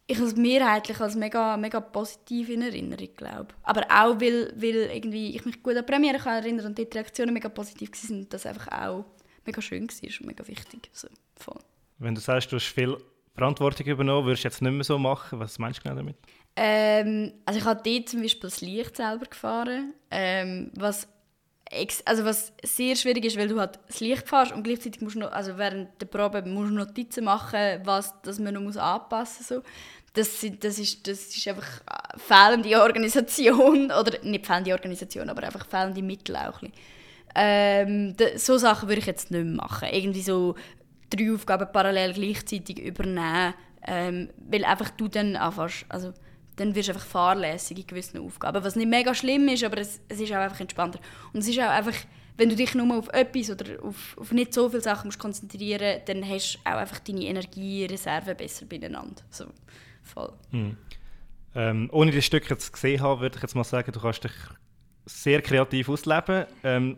ich habe es mehrheitlich als mega, mega positiv in Erinnerung, glaube Aber auch, weil, weil irgendwie ich mich gut an die Premiere kann erinnern und die Reaktionen mega positiv waren und das einfach auch mega schön war und mega wichtig. So, voll. Wenn du sagst, du hast viel Verantwortung übernommen, würdest du jetzt nicht mehr so machen? Was meinst du genau damit? Ähm, also ich habe dort zum Beispiel das Licht selber gefahren, ähm, was also was sehr schwierig ist, weil du halt das Licht fährst und gleichzeitig musst du noch, also während der Probe musst du Notizen machen, was dass man noch muss anpassen muss. So. Das, das, ist, das ist einfach fehlende Organisation, oder nicht fehlende Organisation, aber einfach fehlende Mittel auch. Ähm, so Sachen würde ich jetzt nicht mehr machen. Irgendwie so drei Aufgaben parallel gleichzeitig übernehmen, ähm, weil einfach du dann anfängst, also dann wirst du einfach fahrlässig in gewissen Aufgaben. Was nicht mega schlimm ist, aber es, es ist auch einfach entspannter. Und es ist auch einfach, wenn du dich nur auf etwas oder auf, auf nicht so viele Sachen musst konzentrieren dann hast du auch einfach deine Energiereserve besser beieinander. So, voll. Hm. Ähm, ohne die Stücke jetzt gesehen haben, würde ich jetzt mal sagen, du kannst dich sehr kreativ ausleben. Ähm,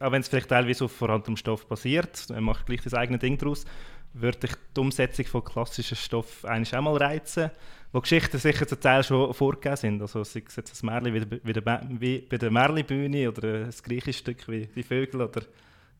auch wenn es vielleicht teilweise auf vorhandenem Stoff basiert, man macht gleich das eigene Ding daraus, würde dich die Umsetzung von klassischen Stoff eigentlich auch mal reizen wo Geschichten sicher zum Teil schon vorgegeben sind. Also sei es jetzt ein Märchen wie, wie, wie bei der Märli-Bühne oder ein griechisches Stück wie «Die Vögel» oder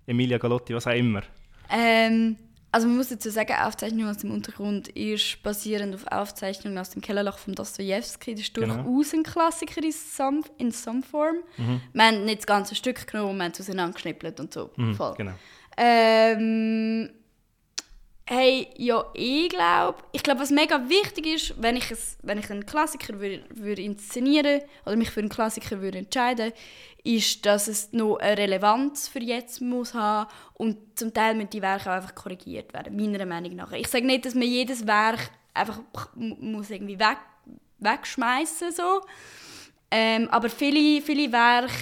Emilia Galotti, was auch immer. Ähm, also man muss dazu sagen, Aufzeichnung aus dem Untergrund ist basierend auf Aufzeichnungen aus dem Kellerloch von Dostoevsky. Das ist genau. durchaus ein Klassiker in some, in some form. Mhm. Wir haben nicht das ganze Stück genommen, wir haben es auseinandergeschnippelt und so. Mhm, genau. Ähm, Hey, ja, ich glaube, ich glaube, was mega wichtig ist, wenn ich, es, wenn ich einen Klassiker würde, würde inszenieren oder mich für einen Klassiker würde entscheiden, ist, dass es noch eine Relevanz für jetzt muss haben und zum Teil müssen die Werke auch einfach korrigiert werden, meiner Meinung nach. Ich sage nicht, dass man jedes Werk einfach muss irgendwie weg, wegschmeißen so, ähm, aber viele, viele Werke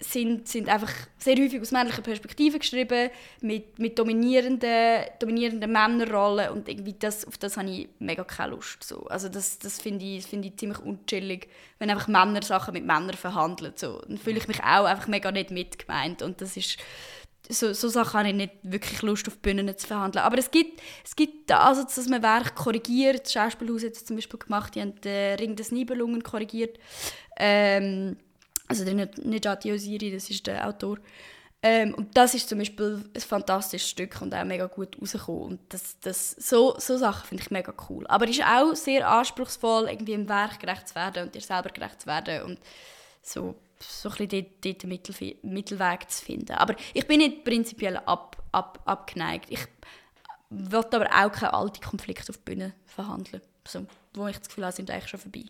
sind, sind einfach sehr häufig aus männlicher Perspektive geschrieben, mit, mit dominierenden, dominierenden Männerrollen und irgendwie das, auf das habe ich mega keine Lust. So. Also das, das finde ich, find ich ziemlich unchillig, wenn einfach Männer Sachen mit Männern verhandeln. So. Dann fühle ich mich auch einfach mega nicht mitgemeint und das ist so, so Sachen habe ich nicht wirklich Lust auf Bühnen zu verhandeln. Aber es gibt, es gibt den Ansatz, dass man Werk korrigiert. Das Schauspielhaus hat es zum Beispiel gemacht, die haben den Ring des Nibelungen korrigiert. Ähm, also der Nejati Oziri, das ist der Autor. Ähm, und das ist zum Beispiel ein fantastisches Stück und auch mega gut rausgekommen. Und das, das, so, so Sachen finde ich mega cool. Aber es ist auch sehr anspruchsvoll, irgendwie im Werk gerecht zu werden und dir selber gerecht zu werden und so, so ein bisschen dort, den Mittel, Mittelweg zu finden. Aber ich bin nicht prinzipiell ab, ab, abgeneigt. Ich will aber auch keine alten Konflikte auf der Bühne verhandeln, so, wo ich das Gefühl habe, sind eigentlich schon vorbei.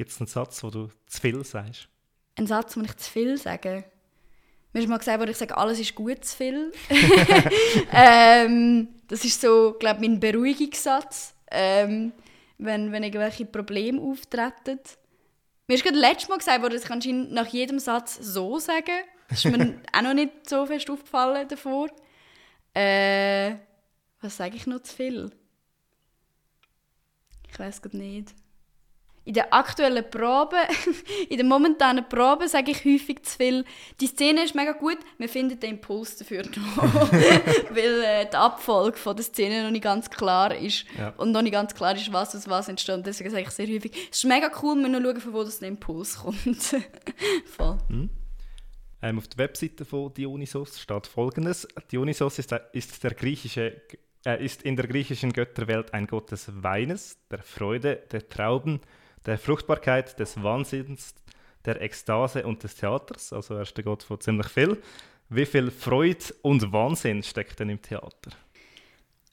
Gibt es einen Satz, wo du zu viel sagst? Ein Satz, wo ich zu viel sage? Mir ist mal gesagt, wo ich sage, alles ist gut zu viel. ähm, das ist so, glaube mein Beruhigungssatz, ähm, wenn, wenn irgendwelche Probleme auftreten. Mir ist gerade letztes Mal gesagt, wo ich anscheinend nach jedem Satz so sagen. Das ist mir auch noch nicht so fest aufgefallen davor. Äh, was sage ich noch zu viel? Ich weiß gerade nicht in der aktuellen Probe, in der momentanen Probe, sage ich häufig zu viel. Die Szene ist mega gut, wir finden den Impuls dafür noch. Weil äh, die Abfolge von der Szene noch nicht ganz klar ist. Ja. Und noch nicht ganz klar ist, was aus was entsteht. Deswegen sage ich sehr häufig, es ist mega cool, wir nur schauen, von wo das der Impuls kommt. Voll. Hm. Ähm, auf der Webseite von Dionysos steht folgendes: Dionysos ist ist der griechische äh, ist in der griechischen Götterwelt ein Gott des Weines, der Freude, der Trauben der Fruchtbarkeit, des Wahnsinns, der Ekstase und des Theaters. Also er ist der Gott von ziemlich viel. Wie viel Freude und Wahnsinn steckt denn im Theater?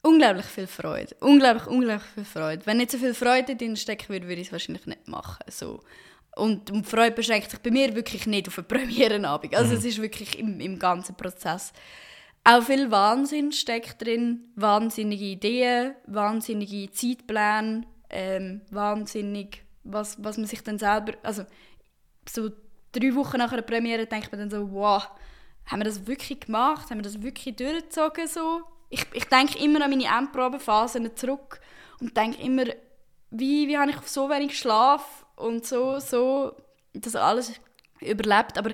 Unglaublich viel Freude. Unglaublich, unglaublich viel Freude. Wenn nicht so viel Freude drin stecken würde, würde ich es wahrscheinlich nicht machen. So. Und die Freude beschränkt sich bei mir wirklich nicht auf eine Premierenabend. Also mhm. es ist wirklich im, im ganzen Prozess. Auch viel Wahnsinn steckt drin. Wahnsinnige Ideen, wahnsinnige Zeitpläne, ähm, wahnsinnig, was, was man sich dann selber... Also so drei Wochen nach einer Premiere denkt man dann so, wow, haben wir das wirklich gemacht? Haben wir das wirklich durchgezogen so? Ich, ich denke immer an meine Endprobenphasen zurück und denke immer, wie, wie habe ich auf so wenig Schlaf und so, so das alles überlebt. Aber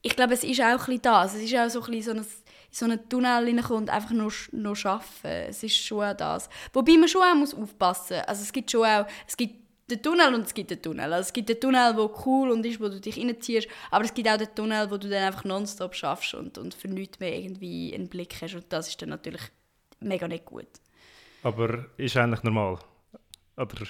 ich glaube, es ist auch ein bisschen das. Es ist auch so ein bisschen so ein, so einen Tunnel reinkommen und einfach nur, nur arbeiten. Es ist schon auch das. Wobei man schon auch aufpassen muss. Also es gibt schon auch, es gibt den Tunnel und es gibt den Tunnel. Also es gibt den Tunnel, der cool und ist, wo du dich reinziehst, aber es gibt auch den Tunnel, wo du dann einfach nonstop schaffst und, und für nichts mehr irgendwie einen Blick hast und das ist dann natürlich mega nicht gut. Aber ist eigentlich normal? Oder?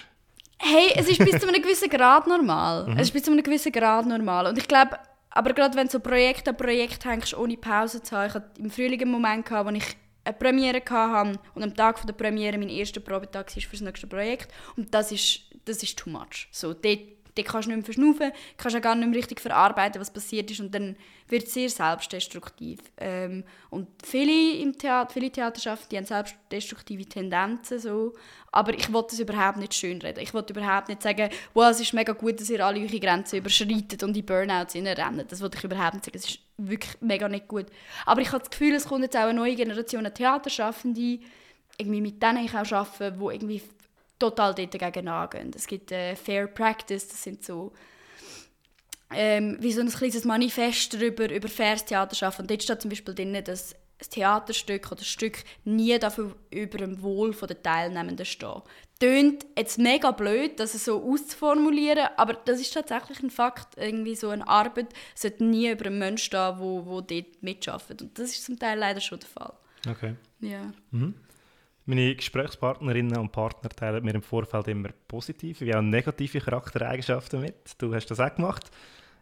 Hey, es ist bis zu einem gewissen Grad normal. Mhm. Es ist bis zu einem gewissen Grad normal und ich glaube, aber gerade wenn du so Projekt an Projekt hängst, ohne Pause zu haben, ich hatte im Frühling einen Moment, gehabt, wo ich eine Premiere hatte und am Tag der Premiere mein erster Probetag war für das nächste Projekt. Und das ist, das ist too much. So, dort Dort kannst du nicht mehr verschnaufen, kannst auch gar nicht mehr richtig verarbeiten, was passiert ist und dann wird es sehr selbstdestruktiv. Ähm, und viele im Theater, viele Theaterschaften, die haben selbstdestruktive Tendenzen, so. aber ich wollte das überhaupt nicht schönreden. Ich wollte überhaupt nicht sagen, wow, es ist mega gut, dass ihr alle eure Grenzen überschreitet und in Burnouts rennen. Das wollte ich überhaupt nicht sagen. Es ist wirklich mega nicht gut. Aber ich habe das Gefühl, es kommt jetzt auch eine neue Generation an Theaterschaffende, irgendwie mit denen ich auch arbeite, die irgendwie total dagegen angehen. Es gibt äh, Fair Practice, das sind so ähm, wie so ein kleines Manifest darüber, über faires Theater schaffen. Und dort steht zum Beispiel drin, dass ein Theaterstück oder ein Stück nie dafür über dem Wohl der Teilnehmenden steht. Tönt jetzt mega blöd, das so auszuformulieren, aber das ist tatsächlich ein Fakt. Irgendwie so eine Arbeit sollte nie über einen Menschen stehen, wo, wo dort mitarbeitet. Und das ist zum Teil leider schon der Fall. Okay. Ja. Mhm. Meine Gesprächspartnerinnen und Partner teilen mir im Vorfeld immer positive wie auch negative Charaktereigenschaften mit. Du hast das auch gemacht.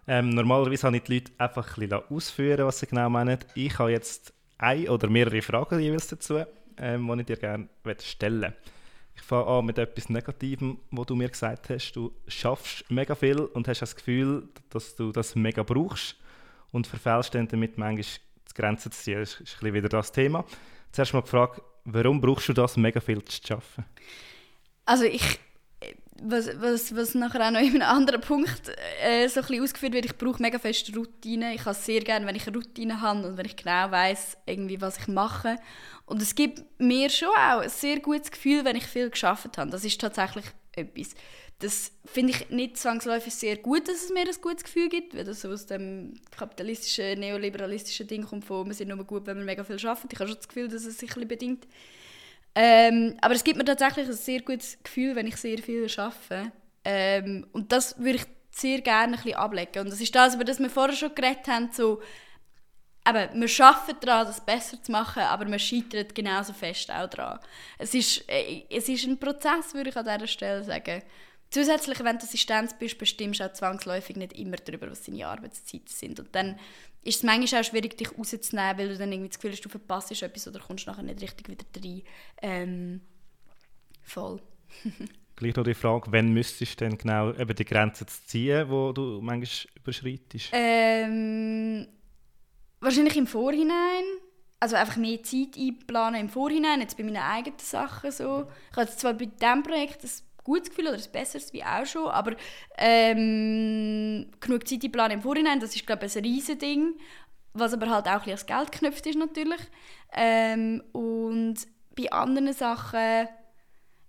Ähm, normalerweise habe ich die Leute einfach ein bisschen ausführen, was sie genau meinen. Ich habe jetzt ein oder mehrere Fragen jeweils dazu, ähm, die ich dir gerne stellen möchte. Ich fange an mit etwas Negativem, wo du mir gesagt hast. Du schaffst mega viel und hast das Gefühl, dass du das mega brauchst und verfällst dann damit manchmal die Grenzen zu ziehen. Das ist ein bisschen wieder das Thema. Zuerst mal die Frage, warum brauchst du das, mega viel zu arbeiten? Also ich, was, was, was nachher auch noch in einem anderen Punkt äh, so ein bisschen ausgeführt wird, ich brauche mega feste Routine. Ich habe es sehr gerne, wenn ich eine Routine habe und wenn ich genau weiß, irgendwie, was ich mache. Und es gibt mir schon auch ein sehr gutes Gefühl, wenn ich viel geschafft habe. Das ist tatsächlich etwas das finde ich nicht zwangsläufig sehr gut, dass es mir ein gutes Gefühl gibt, weil das aus dem kapitalistischen, neoliberalistischen Ding kommt von, wir sind nur gut, wenn wir mega viel arbeiten. Ich habe schon das Gefühl, dass es sich bedingt. Ähm, aber es gibt mir tatsächlich ein sehr gutes Gefühl, wenn ich sehr viel arbeite. Ähm, und das würde ich sehr gerne ein bisschen ablegen. Und das ist das, über das wir vorher schon geredet haben, so, eben, wir arbeiten daran, das besser zu machen, aber wir scheitern genauso fest auch daran. Es ist, äh, es ist ein Prozess, würde ich an dieser Stelle sagen. Zusätzlich, wenn du Assistenz bist, bestimmst du auch zwangsläufig nicht immer darüber, was deine Arbeitszeiten sind. Und dann ist es manchmal auch schwierig, dich rauszunehmen, weil du dann irgendwie das Gefühl hast, du verpasst etwas oder kommst nachher nicht richtig wieder rein. Ähm, voll. Gleich noch die Frage, wann müsstest du denn genau eben die Grenzen ziehen, die du manchmal überschreitest? Ähm, wahrscheinlich im Vorhinein. Also einfach mehr Zeit einplanen im Vorhinein, jetzt bei meinen eigenen Sachen so. Ich habe jetzt zwar bei diesem Projekt das gutes Gefühl oder ein besseres wie auch schon, aber ähm, genug Zeit im Plan im Vorhinein, das ist glaube ich ein riesen Ding, was aber halt auch ein bisschen Geld geknüpft ist natürlich. Ähm, und bei anderen Sachen,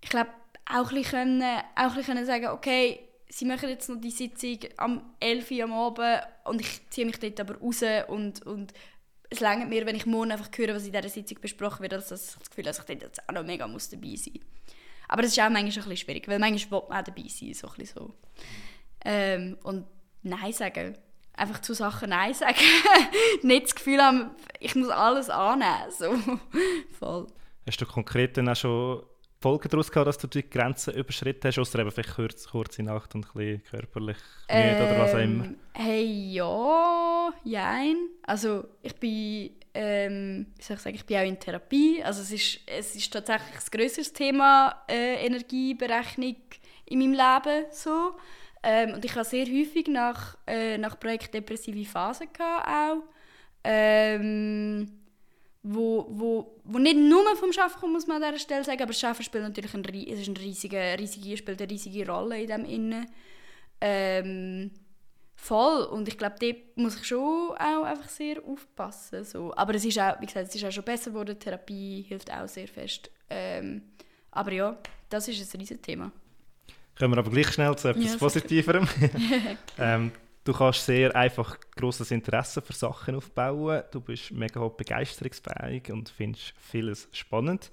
ich glaube auch ein bisschen, auch ein bisschen sagen, okay, sie machen jetzt noch die Sitzung am 11 Uhr am Abend und ich ziehe mich dort aber raus und, und es längert mir, wenn ich morgen einfach höre, was in dieser Sitzung besprochen wird, dass ich das Gefühl dass ich dort jetzt auch noch mega muss dabei sein muss. Aber das ist auch manchmal ein schwierig, weil manchmal will man auch dabei sein, so ein so. Ähm, und Nein sagen. Einfach zu Sachen Nein sagen. Nicht das Gefühl haben, ich muss alles annehmen. So. Voll. Hast du konkret dann auch schon Folgen daraus gehabt, dass du die Grenzen überschritten hast, außer eben vielleicht kurz, kurze Nacht und ein bisschen körperlich müde ähm, oder was auch immer? Ähm, hey, ja, jein. Also ich bin, ähm, wie soll ich sagen, ich bin auch in Therapie. Also es ist, es ist tatsächlich ein grösseres Thema, äh, Energieberechnung in meinem Leben so. Ähm, und ich habe sehr häufig nach, äh, nach Projekt depressive Phasen gehabt, auch. Ähm, wo, wo, wo nicht nur vom Schaffen kommt, muss man an dieser Stelle sagen, aber das Schaffen spielt natürlich ein, es ist ein riesige, riesige, spielt eine riesige Rolle in dem Innen. Ähm, voll. Und ich glaube, dort muss ich schon auch einfach sehr aufpassen. So. Aber es ist auch, wie gesagt, es ist auch schon besser geworden. Therapie hilft auch sehr fest. Ähm, aber ja, das ist ein riesiges Thema. Kommen wir aber gleich schnell zu etwas ja, Positiverem. ähm, du kannst sehr einfach großes Interesse für Sachen aufbauen. Du bist mega begeisterungsfähig und findest vieles spannend.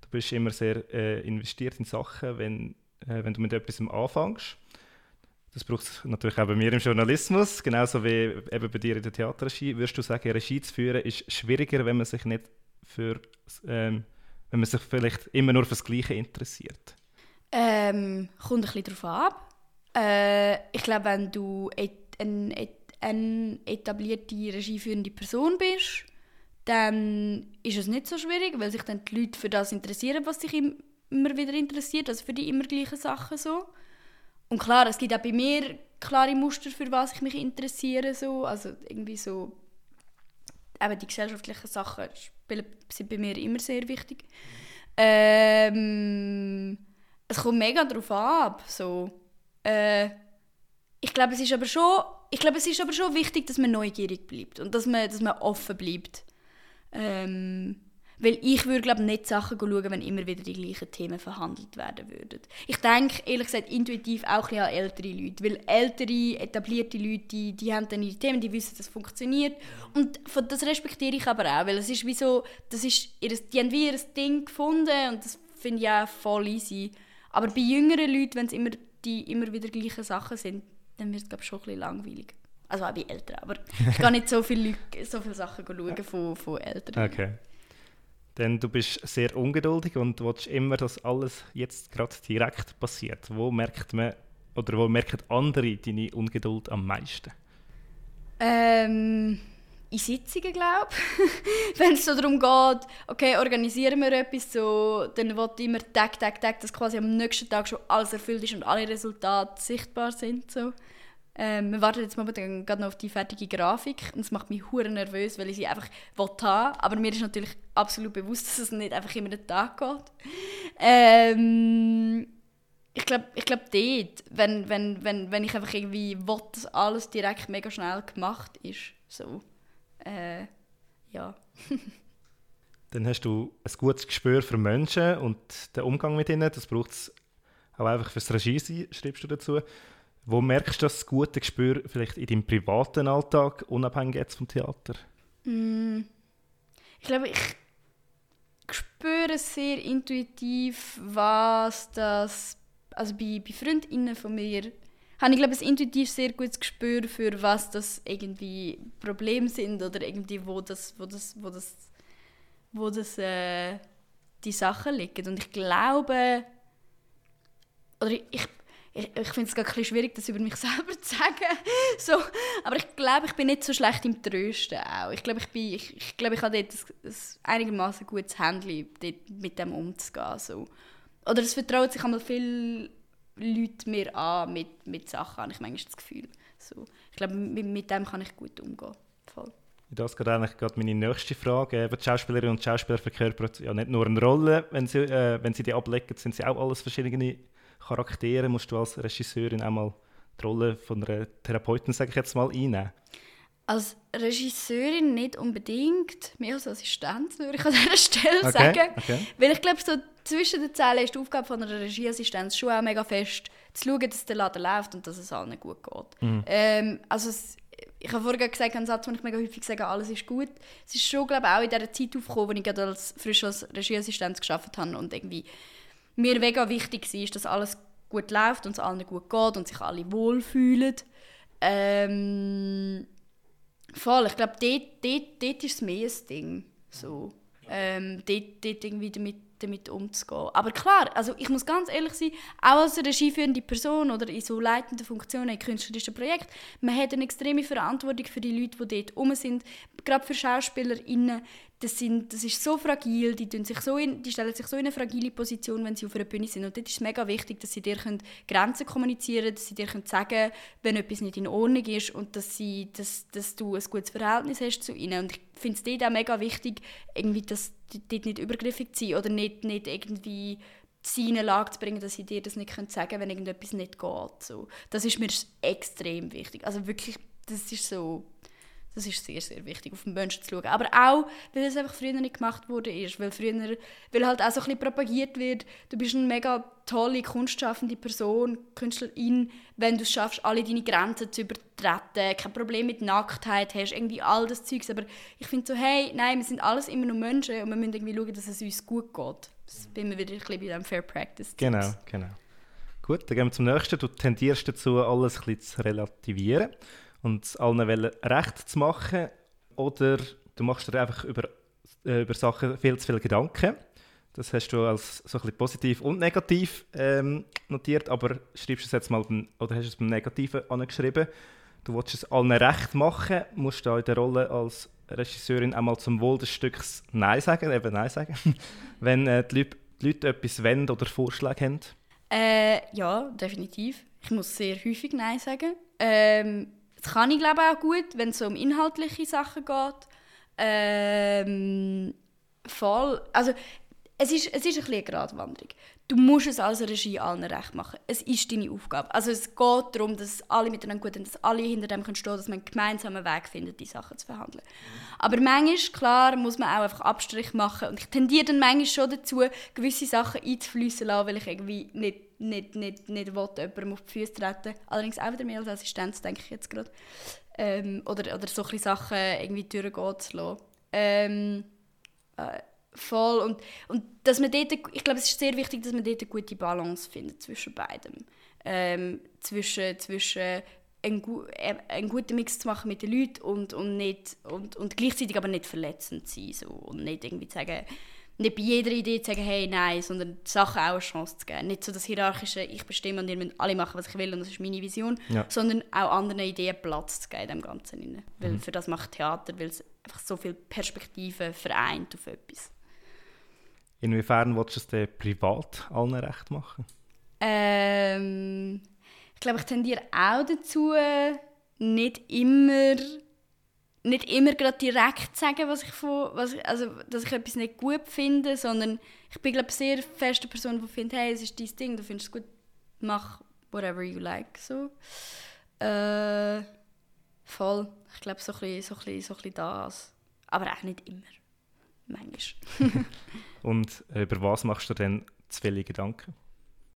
Du bist immer sehr äh, investiert in Sachen, wenn, äh, wenn du mit etwas anfängst. Das braucht es natürlich auch bei mir im Journalismus, genauso wie eben bei dir in der Theaterregie. Würdest du sagen, Regie zu führen ist schwieriger, wenn man sich nicht für, ähm, wenn man sich vielleicht immer nur für das Gleiche interessiert? Ähm, kommt ein bisschen darauf ab. Äh, ich glaube, wenn du eine, eine etablierte regieführende Person bist, dann ist es nicht so schwierig, weil sich dann die Leute für das interessieren, was sich immer wieder interessiert, also für die immer gleichen Sachen so. Und klar, es gibt auch bei mir klare Muster, für was ich mich interessiere, so. also irgendwie so, eben die gesellschaftlichen Sachen spielen, sind bei mir immer sehr wichtig. Ähm, es kommt mega darauf ab. So. Äh, ich glaube, es ist aber schon, ich glaube, es ist aber schon wichtig, dass man neugierig bleibt und dass man, dass man offen bleibt. Ähm, weil ich würde glaube nicht Sachen schauen, wenn immer wieder die gleichen Themen verhandelt werden würden. Ich denke, ehrlich gesagt, intuitiv auch an ältere Leute. Weil ältere, etablierte Leute, die, die haben dann ihre Themen, die wissen, dass es funktioniert. Und das respektiere ich aber auch, weil es ist wie so, das ist ihr, die haben wie ihr Ding gefunden und das finde ich auch voll easy. Aber bei jüngeren Leuten, wenn es immer die immer wieder gleichen Sachen sind, dann wird es schon ein bisschen langweilig. Also auch bei Eltern, aber ich kann nicht so viele, Leute, so viele Sachen schauen von, von Eltern. Okay. Denn du bist sehr ungeduldig und willst immer, dass alles jetzt gerade direkt passiert. Wo merkt man oder wo merken andere deine Ungeduld am meisten? Ähm in Sitzungen, glaube ich. Wenn es so darum geht, okay, organisieren wir etwas, so, dann will immer Tag, Tag, Tag, dass quasi am nächsten Tag schon alles erfüllt ist und alle Resultate sichtbar sind. So. Ähm, wir warten jetzt momentan gerade noch auf die fertige Grafik und das macht mich hure nervös, weil ich sie einfach haben Aber mir ist natürlich absolut bewusst, dass es nicht einfach immer den Tag geht. Ähm, ich glaube, ich glaub dort, wenn, wenn, wenn, wenn ich einfach irgendwie will, dass alles direkt mega schnell gemacht ist, so äh, ja. Dann hast du ein gutes Gespür für Menschen und den Umgang mit ihnen. Das braucht es auch einfach fürs Regie sein, schreibst du dazu. Wo merkst du das gute Gespür vielleicht in deinem privaten Alltag, unabhängig jetzt vom Theater? Mm. Ich glaube, ich spüre sehr intuitiv, was das, also bei, bei Freundinnen von mir habe ich glaube ein intuitiv sehr gutes Gespür für was das irgendwie Probleme sind oder irgendwie wo das wo das wo das wo das äh, die Sachen liegen und ich glaube oder ich, ich ich, ich finde es gerade schwierig, das über mich selber zu sagen. so, aber ich glaube, ich bin nicht so schlecht im Trösten auch. Ich glaube, ich, bin, ich, ich, glaube, ich habe dort ein, ein einigermaßen gutes Handling, mit dem umzugehen. So. Oder es vertraut sich einmal viel Leute mir an mit, mit Sachen, habe ich manchmal das Gefühl. So. Ich glaube, mit, mit dem kann ich gut umgehen. Voll. Das ist eigentlich gerade meine nächste Frage. Die Schauspielerinnen und Schauspieler verkörpern ja nicht nur eine Rolle, wenn sie, äh, wenn sie die ablegen, sind sie auch alles verschiedene Charaktere. Musst du als Regisseurin einmal die Rolle von einer Therapeutin, sage ich jetzt mal, einnehmen? Als Regisseurin nicht unbedingt, mehr als Assistenz würde ich an dieser Stelle okay, sagen. Okay. Weil ich glaube, so zwischen den Zeilen ist die Aufgabe von einer Regieassistenz schon auch mega fest, zu schauen, dass der Laden läuft und dass es allen gut geht. Mhm. Ähm, also es, ich habe vorhin gesagt, einen Satz, den ich mega häufig sage, alles ist gut. Es ist schon, glaube ich, auch in dieser Zeit aufgekommen, wo ich gerade als, frisch als Regieassistenz geschafft habe und irgendwie mir mega wichtig war, dass alles gut läuft und es allen gut geht und sich alle wohlfühlen. Ähm, voll, ich glaube, dort, dort, dort ist es mehr ein Ding. So. Ähm, dort, dort irgendwie damit damit umzugehen. Aber klar, also ich muss ganz ehrlich sein, auch als regieführende Person oder in so leitenden Funktionen in künstlerischen Projekten, man hat eine extreme Verantwortung für die Leute, die dort rum sind. Gerade für SchauspielerInnen, das, sind, das ist so fragil, die, sich so in, die stellen sich so in eine fragile Position, wenn sie auf einer Bühne sind. Und dort ist es mega wichtig, dass sie dir Grenzen kommunizieren können, dass sie dir sagen können, wenn etwas nicht in Ordnung ist und dass, sie, dass, dass du ein gutes Verhältnis hast zu ihnen. Und ich finde es dort auch mega wichtig, irgendwie, dass die dort nicht übergriffig zu sein oder nicht, nicht irgendwie sie in eine Lage zu bringen, dass sie dir das nicht sagen können, wenn irgendetwas nicht geht. So. Das ist mir extrem wichtig. Also wirklich, das ist so das ist sehr, sehr wichtig, auf den Menschen zu schauen. Aber auch, weil es einfach früher nicht gemacht wurde. Weil, früher, weil halt auch so ein bisschen propagiert wird, du bist eine mega tolle, kunstschaffende Person, Künstlerin, wenn du es schaffst, alle deine Grenzen zu übertreten, kein Problem mit Nacktheit hast, irgendwie all das Zeugs. Aber ich finde so, hey, nein, wir sind alles immer nur Menschen und wir müssen irgendwie schauen, dass es uns gut geht. Das bin wir wieder ein bisschen bei dem Fair Practice. Genau, genau. Gut, dann gehen wir zum nächsten. Du tendierst dazu, alles ein bisschen zu relativieren und allen recht zu machen. Oder du machst dir einfach über, äh, über Sachen viel zu viele Gedanken. Das hast du als so ein positiv und negativ ähm, notiert, aber schreibst es jetzt mal beim, oder hast es beim Negativen angeschrieben. Du willst es allen recht machen, musst da in der Rolle als Regisseurin einmal zum Wohl des Stücks Nein sagen, eben Nein sagen, wenn äh, die, Leute, die Leute etwas wollen oder Vorschläge haben. Äh, ja, definitiv. Ich muss sehr häufig Nein sagen. Ähm, das kann ich glaube auch gut, wenn es so um inhaltliche Sachen geht. Ähm, voll. Also es ist, es ist ein eine Gratwanderung. Du musst es als Regie allen recht machen. Es ist deine Aufgabe. Also es geht darum, dass alle miteinander gut sind, dass alle hinter dem stehen können, dass man einen gemeinsamen Weg findet, die Sachen zu verhandeln. Aber manchmal, klar, muss man auch einfach Abstrich machen. Und ich tendiere dann manchmal schon dazu, gewisse Sachen einzufließen lassen, weil ich irgendwie nicht, nicht, nicht, nicht will, jemandem auf die Füße treten Allerdings auch wieder mehr als Assistenz, denke ich jetzt gerade. Ähm, oder, oder solche Sachen irgendwie durchgehen zu lassen. Ähm, äh, Voll. Und, und dass man dort, ich glaube, es ist sehr wichtig, dass man dort eine gute Balance findet zwischen beidem. Ähm, zwischen, zwischen einen, äh, einen guten Mix zu machen mit den Leuten und, und, nicht, und, und gleichzeitig aber nicht verletzend zu sein. So. Und nicht irgendwie zu sagen, nicht bei jeder Idee zu sagen, hey, nein, sondern Sachen auch eine Chance zu geben. Nicht so das hierarchische, ich bestimme und ihr müsst alle machen, was ich will und das ist meine Vision, ja. sondern auch anderen Ideen Platz zu geben in dem Ganzen. Weil mhm. für das macht Theater, weil es einfach so viele Perspektiven vereint auf etwas. Inwiefern willst du es dir privat allen recht machen? Ähm, ich glaube, ich tendiere auch dazu, nicht immer nicht immer gerade direkt sagen, was ich von, was also, dass ich etwas nicht gut finde, sondern ich bin glaube sehr feste Person, die findet, hey, es ist dein Ding, du findest es gut, mach whatever you like, so. Äh, voll. Ich glaube, so ein bisschen, so, ein bisschen, so ein bisschen das. Aber auch nicht immer. Manchmal. Und äh, über was machst du denn zu viele Gedanken?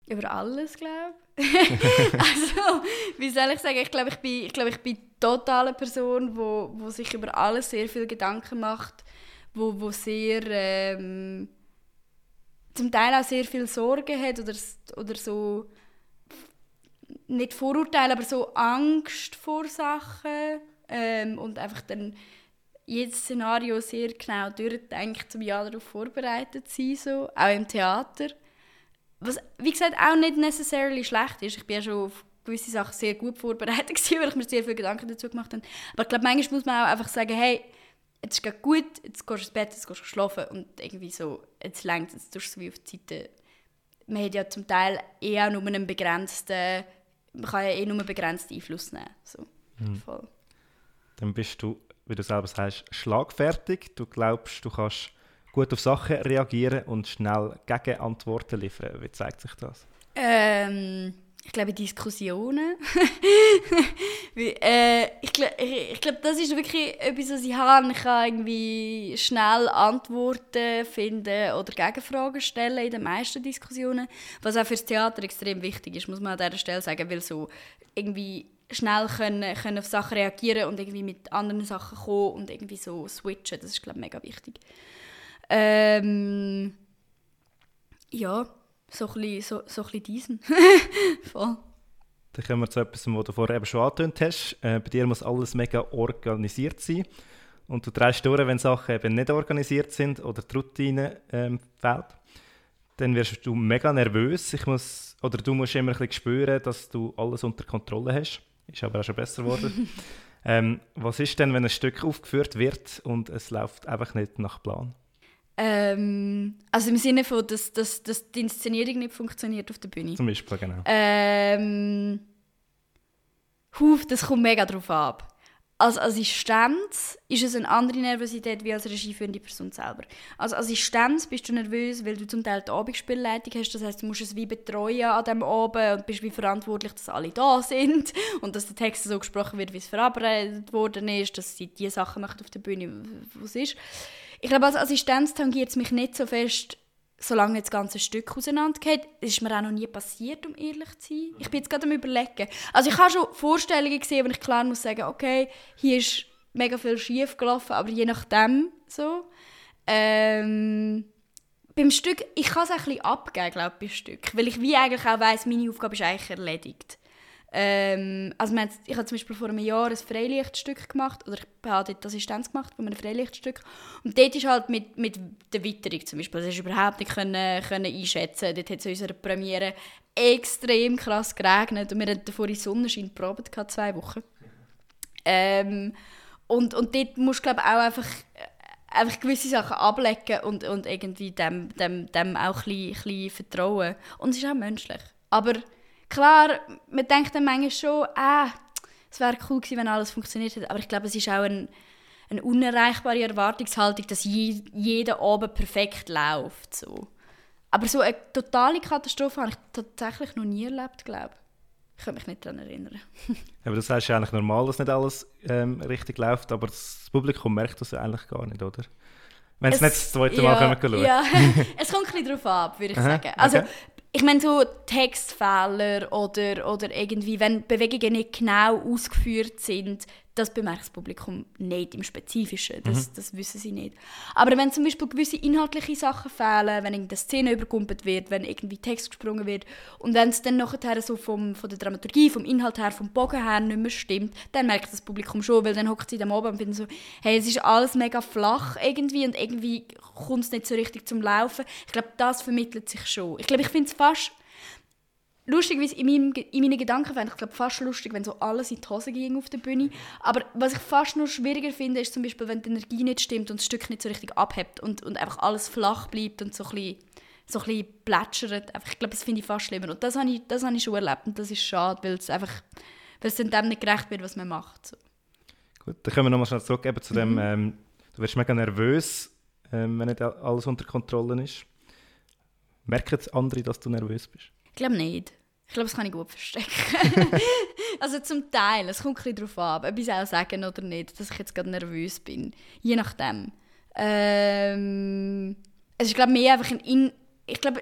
Über alles, glaube ich. also, wie soll ich sagen? Ich glaube, ich bin, ich glaube, ich bin totale Person, wo, wo sich über alles sehr viel Gedanken macht, wo, wo sehr ähm, zum Teil auch sehr viel Sorge hat oder, oder so nicht Vorurteile, aber so Angst vor Sachen ähm, und einfach dann jedes Szenario sehr genau durchdenkt, um ja darauf vorbereitet zu sein, so. auch im Theater. Was, wie gesagt, auch nicht necessarily schlecht ist. Ich bin ja schon auf gewisse Sachen sehr gut vorbereitet gewesen, weil ich mir sehr viele Gedanken dazu gemacht habe. Aber ich glaube, manchmal muss man auch einfach sagen, hey, jetzt ist es gut, jetzt gehst du ins Bett, jetzt gehst du schlafen und irgendwie so, jetzt längt jetzt tust du es wie auf die Seite. Man hat ja zum Teil eh auch nur einen begrenzten, man kann ja eh nur einen begrenzten Einfluss nehmen. So. Mhm. Voll. Dann bist du wie du selber sagst, schlagfertig. Du glaubst, du kannst gut auf Sachen reagieren und schnell Gegenantworten liefern. Wie zeigt sich das? Ähm, ich glaube, Diskussionen. äh, ich glaube, das ist wirklich etwas, was ich habe. Ich kann irgendwie schnell Antworten finden oder Gegenfragen stellen in den meisten Diskussionen. Was auch fürs Theater extrem wichtig ist, muss man an dieser Stelle sagen, weil so irgendwie schnell können, können auf Sachen reagieren und irgendwie mit anderen Sachen kommen und irgendwie so switchen. Das ist, glaube ich, mega wichtig. Ähm, ja, so ein bisschen, so, so bisschen diesen. Voll. Dann kommen wir zu etwas, was du vorher eben schon angetönt hast. Äh, bei dir muss alles mega organisiert sein. Und du drehst durch, wenn Sachen eben nicht organisiert sind oder die Routine ähm, fehlt. dann wirst du mega nervös. Ich muss, oder du musst immer ein bisschen spüren, dass du alles unter Kontrolle hast. Ist aber auch schon besser geworden. ähm, was ist denn, wenn ein Stück aufgeführt wird und es läuft einfach nicht nach Plan? Ähm, also im Sinne von, dass, dass, dass die Inszenierung nicht funktioniert auf der Bühne. Zum Beispiel, genau. Ähm, huf, das kommt mega drauf ab. Als Assistenz ist es eine andere Nervosität wie als regieführende Person selber. Als Assistenz bist du nervös, weil du zum Teil die Abendspielleitung hast. Das heißt, du musst es wie betreuen an diesem Abend und bist wie verantwortlich, dass alle da sind und dass der Text so gesprochen wird, wie es verabredet worden ist, dass sie die Sachen machen auf der Bühne, was ist. Ich glaube, als Assistenz tangiert es mich nicht so fest, solange nicht das ganze Stück auseinandergeht. Ist mir auch noch nie passiert, um ehrlich zu sein. Ich bin jetzt gerade am überlegen. Also ich habe schon Vorstellungen gesehen, wo ich klar muss sagen, okay, hier ist mega viel schief gelaufen, aber je nachdem so. Ähm, beim Stück, ich kann es ein bisschen abgeben, glaube ich, beim Stück, weil ich wie eigentlich auch weiss, meine Aufgabe ist eigentlich erledigt. Ähm, also man, ich habe zum Beispiel vor einem Jahr ein Freilichtstück gemacht, oder ich habe dort Assistenz gemacht von einem Freilichtstück. Und dort ist halt mit, mit der Witterung zum Beispiel, das ist überhaupt nicht können, können einschätzen. Dort hat es in unserer Premiere extrem krass geregnet und wir hatten davor in Sonnenschein probiert, zwei Wochen. Ähm, und, und dort musst du glaube auch einfach, einfach gewisse Sachen ablegen und, und irgendwie dem, dem, dem auch ein bisschen, ein bisschen vertrauen. Und es ist auch menschlich. Aber Klar, man denkt dann manchmal schon, ah, es wäre cool gewesen, wenn alles funktioniert hätte. Aber ich glaube, es ist auch ein, eine unerreichbare Erwartungshaltung, dass je, jeder Abend perfekt läuft. So. Aber so eine totale Katastrophe habe ich tatsächlich noch nie erlebt, glaube ich. Ich kann mich nicht daran erinnern. aber das heißt ja eigentlich normal, dass nicht alles ähm, richtig läuft, aber das Publikum merkt das eigentlich gar nicht, oder? Wenn es nicht das zweite Mal ja, kommen Ja, es kommt ein bisschen darauf ab, würde ich Aha, sagen. Also, okay ich meine so Textfehler oder, oder irgendwie, wenn Bewegungen nicht genau ausgeführt sind, das bemerkt das Publikum nicht im Spezifischen, das, mhm. das wissen sie nicht. Aber wenn zum Beispiel gewisse inhaltliche Sachen fehlen, wenn eine Szene überkumpelt wird, wenn irgendwie Text gesprungen wird und wenn es dann nachher so vom, von der Dramaturgie, vom Inhalt her, vom Bogen her nicht mehr stimmt, dann merkt das Publikum schon, weil dann hockt sie am Abend und findet so, hey, es ist alles mega flach irgendwie und irgendwie kommt es nicht so richtig zum Laufen. Ich glaube, das vermittelt sich schon. Ich glaube, ich finde es fast lustigerweise in, meinem, in meinen Gedanken fände ich glaube fast lustig, wenn so alles in die Hose ging auf der Bühne. Aber was ich fast noch schwieriger finde, ist zum Beispiel, wenn die Energie nicht stimmt und das Stück nicht so richtig abhebt und, und einfach alles flach bleibt und so ein bisschen, so ein bisschen plätschert. Ich glaube, das finde ich fast schlimmer. Und das habe ich, das habe ich schon erlebt und das ist schade, weil es einfach weil es dem nicht gerecht wird, was man macht. So. Gut, dann kommen wir nochmal schnell zurück eben zu dem, mhm. ähm, du wirst mega nervös, ähm, wenn nicht alles unter Kontrolle ist. Merken andere, dass du nervös bist? Ich glaube nicht. Ich glaube, das kann ich gut verstecken. also zum Teil, es kommt ein bisschen darauf an, ob ich es auch sagen oder nicht, dass ich jetzt gerade nervös bin. Je nachdem. Ähm, es ist glaube mehr einfach ein... In ich glaube,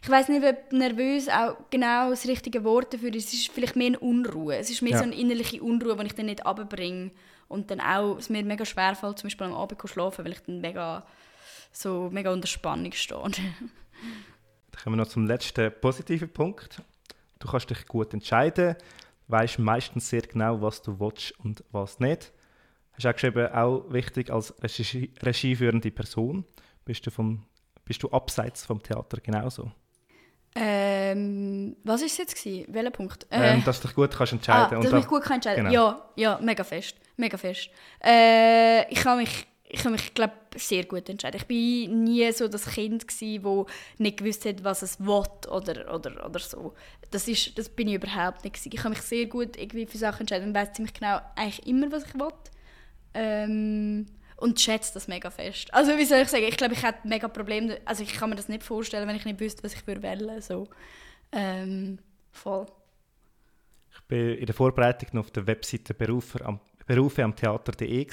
ich weiß nicht, ob nervös auch genau das richtige Wort dafür ist. Es ist vielleicht mehr eine Unruhe. Es ist mehr ja. so eine innerliche Unruhe, die ich dann nicht abbringe. Und dann auch, es mir mega schwer fällt, zum Beispiel am Abend zu schlafen, weil ich dann mega, so mega unter Spannung stehe. Dann kommen wir noch zum letzten positiven Punkt. Du kannst dich gut entscheiden, weißt meistens sehr genau, was du willst und was nicht. Hast du auch geschrieben, auch wichtig als Regie, regieführende Person. Bist du, vom, bist du abseits vom Theater genauso? Ähm, was war es jetzt? Gewesen? Welcher Punkt? Ähm, äh, dass du dich gut kannst entscheiden ah, dass ich mich gut kann entscheiden genau. Ja, ja, mega fest. Mega fest. Äh, ich kann mich ich habe mich glaube sehr gut entscheiden. Ich bin nie so das Kind wo nicht gewusst hat, was es will oder, oder, oder so. Das, ist, das bin ich überhaupt nicht gewesen. Ich kann mich sehr gut irgendwie für Sachen entscheiden und weiß ziemlich genau eigentlich immer, was ich will. Ähm, und schätze das mega fest. Also wie soll ich sagen, ich glaube, ich hätte mega Probleme, also ich kann mir das nicht vorstellen, wenn ich nicht wüsste, was ich würde wählen so. Ähm, voll. Ich bin in der Vorbereitung noch auf der Webseite Berufe am, Berufe am Theater.de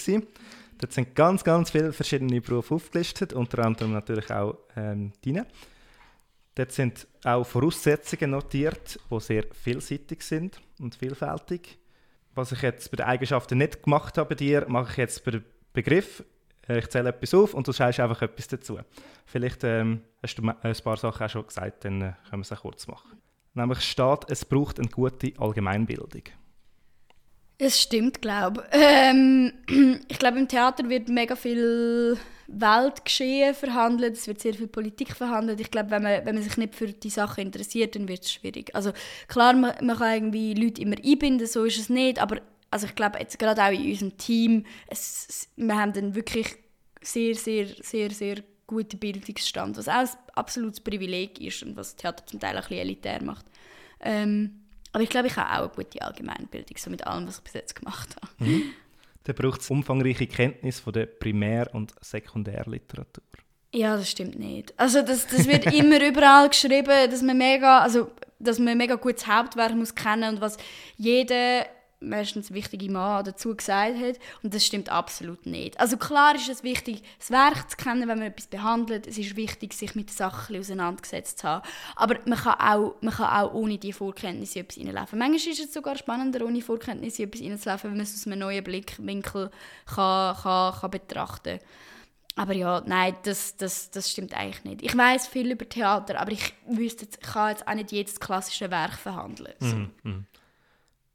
Dort sind ganz, ganz viele verschiedene Berufe aufgelistet, unter anderem natürlich auch ähm, deine. Dort sind auch Voraussetzungen notiert, die sehr vielseitig sind und vielfältig. Was ich jetzt bei den Eigenschaften nicht gemacht habe bei dir, mache ich jetzt bei dem Begriff. Äh, ich zähle etwas auf und du schaust einfach etwas dazu. Vielleicht ähm, hast du ein paar Sachen auch schon gesagt, dann äh, können wir es auch kurz machen. Nämlich steht, es braucht eine gute Allgemeinbildung. Es stimmt, glaube ich. Ähm, ich glaube, im Theater wird mega viel Weltgeschehen verhandelt, es wird sehr viel Politik verhandelt. Ich glaube, wenn man, wenn man sich nicht für die Sache interessiert, dann wird es schwierig. Also klar, man, man kann irgendwie Leute immer einbinden, so ist es nicht, aber also ich glaube, jetzt gerade auch in unserem Team, es, wir haben dann wirklich sehr, sehr, sehr, sehr guten Bildungsstand, was auch ein absolutes Privileg ist und was Theater zum Teil ein bisschen elitär macht. Ähm, aber ich glaube, ich habe auch eine gute Allgemeinbildung, so mit allem, was ich bis jetzt gemacht habe. Mhm. Dann braucht es umfangreiche Kenntnis von der Primär- und Sekundärliteratur. Ja, das stimmt nicht. Also das, das wird immer überall geschrieben, dass man mega, also dass man mega gutes Hauptwerk muss kennen und was jeder meistens wichtige Mann dazu gesagt hat. Und das stimmt absolut nicht. Also klar ist es wichtig, das Werk zu kennen, wenn man etwas behandelt. Es ist wichtig, sich mit Sachen auseinandergesetzt zu haben. Aber man kann auch, man kann auch ohne diese Vorkenntnisse etwas hineinlaufen. Manchmal ist es sogar spannender, ohne Vorkenntnisse etwas hineinzulaufen, wenn man es aus einem neuen Blickwinkel kann, kann, kann betrachten kann. Aber ja, nein, das, das, das stimmt eigentlich nicht. Ich weiß viel über Theater, aber ich wüsste, kann jetzt auch nicht jedes klassische Werk verhandeln. So. Mm, mm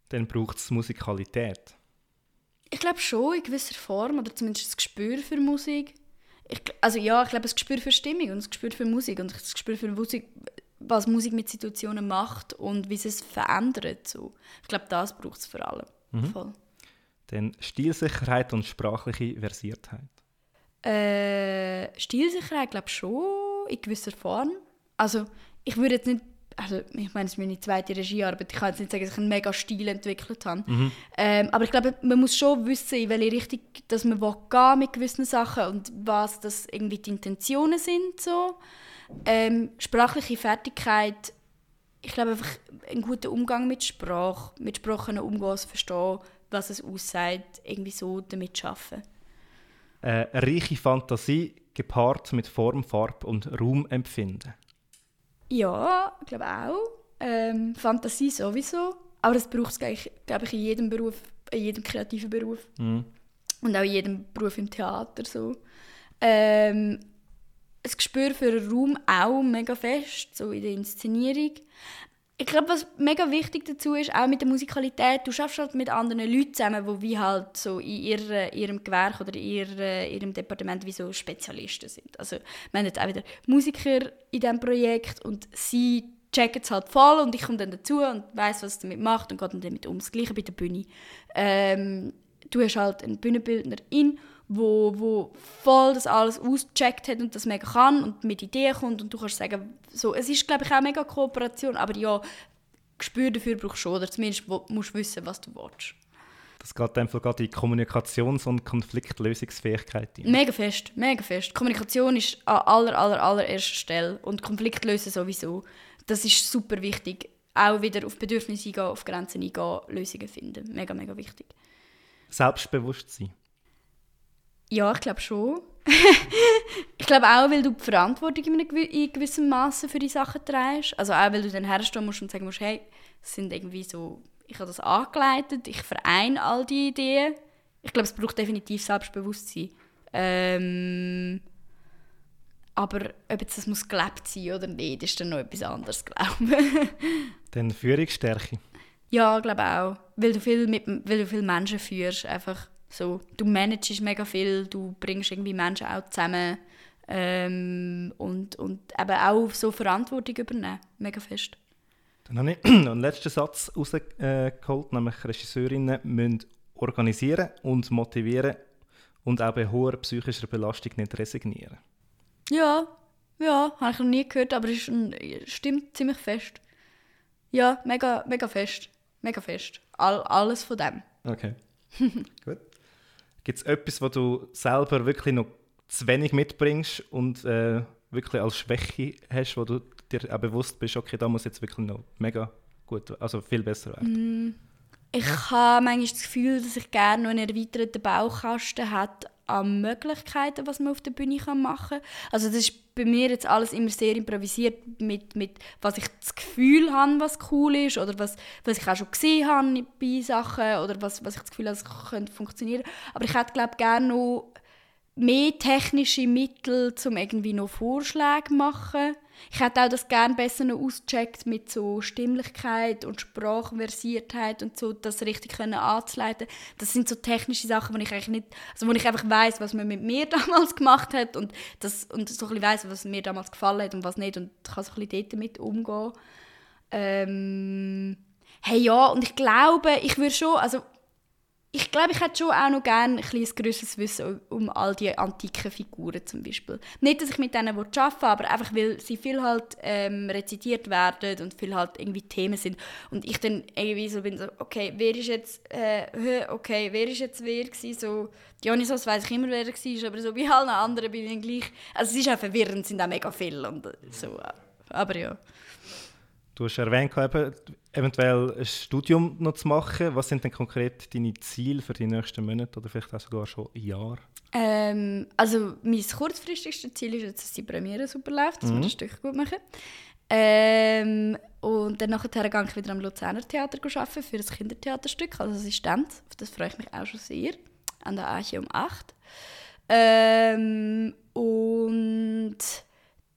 dann braucht es Musikalität. Ich glaube schon, in gewisser Form, oder zumindest das Gespür für Musik. Ich, also ja, ich glaube, das Gespür für Stimmung und das Gespür für Musik und das Gespür für Musik, was Musik mit Situationen macht und wie sie es verändert. So. Ich glaube, das braucht es vor allem. Mhm. Voll. Dann Stilsicherheit und sprachliche Versiertheit. Äh, Stilsicherheit glaube ich schon, in gewisser Form. Also ich würde jetzt nicht also ich meine, es ist meine zweite Regiearbeit, ich kann jetzt nicht sagen, dass ich einen mega Stil entwickelt habe. Mhm. Ähm, aber ich glaube, man muss schon wissen, in welche Richtung dass man gehen mit gewissen Sachen und was das irgendwie die Intentionen sind. So. Ähm, sprachliche Fertigkeit, ich glaube einfach einen guten Umgang mit Sprache, mit Sprachen umgehen, verstehen, was es aussagt, irgendwie so damit arbeiten. Äh, eine reiche Fantasie gepaart mit Form, Farbe und Raumempfinden. Ja, ich glaube auch. Ähm, Fantasie sowieso. Aber das braucht es, glaube ich, in jedem Beruf, in jedem kreativen Beruf. Mhm. Und auch in jedem Beruf im Theater. So. Ähm, ein Gespür für den Raum auch mega fest, so in der Inszenierung ich glaube, was mega wichtig dazu ist, auch mit der Musikalität, du schaffst halt mit anderen Leuten zusammen, die wie halt so in ihrer, ihrem Gewerk oder in ihrer, ihrem Departement wie so Spezialisten sind. Also wir haben jetzt auch wieder Musiker in diesem Projekt und sie checken es halt voll und ich komme dann dazu und weiß, was es damit macht und gehe dann damit um. Das Gleiche bei der Bühne. Ähm, du hast halt einen Bühnenbildnerin wo, wo voll das alles ausgecheckt hat und das mega kann und mit Ideen kommt und du kannst sagen, so, es ist glaube ich auch mega Kooperation, aber ja, Gespür dafür brauchst du schon, oder zumindest musst du wissen, was du willst. Das geht einfach gerade in Kommunikations- und Konfliktlösungsfähigkeit rein. Mega fest, mega fest. Kommunikation ist an aller, aller, allererster Stelle und Konfliktlösen sowieso. Das ist super wichtig. Auch wieder auf Bedürfnisse eingehen, auf Grenzen eingehen, Lösungen finden. Mega, mega wichtig. Selbstbewusstsein. Ja, ich glaube schon. ich glaube auch, weil du die Verantwortung in, in gewissem Maße für die Sachen trägst. Also auch, weil du dann herstehen musst und sagen musst, hey, es sind irgendwie so, ich habe das angeleitet, ich vereine all die Ideen. Ich glaube, es braucht definitiv Selbstbewusstsein. Ähm, aber ob jetzt das muss gelebt sein oder nicht, ist dann noch etwas anderes, glaube ich. dann Führungsstärke? Ja, glaube auch. Weil du viel, mit, weil du viel Menschen führst, einfach so, du managst mega viel, du bringst irgendwie Menschen auch zusammen ähm, und, und eben auch so Verantwortung übernehmen, mega fest. Dann habe ich noch einen letzten Satz rausgeholt, nämlich Regisseurinnen müssen organisieren und motivieren und auch bei hoher psychischer Belastung nicht resignieren. Ja, ja, habe ich noch nie gehört, aber es stimmt ziemlich fest. Ja, mega, mega fest. Mega fest. All, alles von dem. Okay. Gut. Gibt es etwas, was du selber wirklich noch zu wenig mitbringst und äh, wirklich als Schwäche hast, wo du dir auch bewusst bist, okay, da muss jetzt wirklich noch mega gut, also viel besser werden? Mm. Ich ja. habe manchmal das Gefühl, dass ich gerne noch einen erweiterten Baukasten hätte an Möglichkeiten, was man auf der Bühne machen kann. Also das ist bei mir jetzt alles immer sehr improvisiert mit, mit was ich das Gefühl habe, was cool ist oder was, was ich auch schon gesehen habe bei Sachen oder was, was ich das Gefühl habe, es könnte funktionieren. Aber ich hätte glaube gerne noch mehr technische Mittel, um irgendwie noch Vorschläge zu machen. Ich hätte auch das gerne besser noch ausgecheckt mit so Stimmlichkeit und Sprachversiertheit und so, das richtig können anzuleiten. Das sind so technische Sachen, wo ich eigentlich nicht, also wo ich einfach weiß, was man mit mir damals gemacht hat und das und so ein weiß, was mir damals gefallen hat und was nicht und kann so ein bisschen damit umgehen. Ähm, hey ja, und ich glaube, ich würde schon, also ich glaube, ich hätte schon auch noch gerne ein grösseres Wissen um all die antiken Figuren zum Beispiel. Nicht, dass ich mit denen arbeiten will, aber einfach, weil sie viel halt ähm, rezitiert werden und viel halt irgendwie Themen sind. Und ich dann irgendwie so bin so, okay, wer ist jetzt, äh, okay, wer ist jetzt wer gewesen? So, Dionysos weiß ich immer, wer er war, aber so wie alle anderen bin ich dann gleich... Also es ist auch verwirrend, es sind auch mega viele und so, aber ja. Du hast erwähnt, eventuell ein Studium noch zu machen. Was sind denn konkret deine Ziele für die nächsten Monate oder vielleicht auch sogar schon Jahre? Ähm, also mein kurzfristigstes Ziel ist jetzt, dass die Premiere super läuft, dass mhm. wir das Stück gut machen. Ähm, und dann nachher gehe ich wieder am Luzerner Theater arbeiten für ein Kindertheaterstück als Assistent. Auf das freue ich mich auch schon sehr. An der Arche um 8. Ähm, und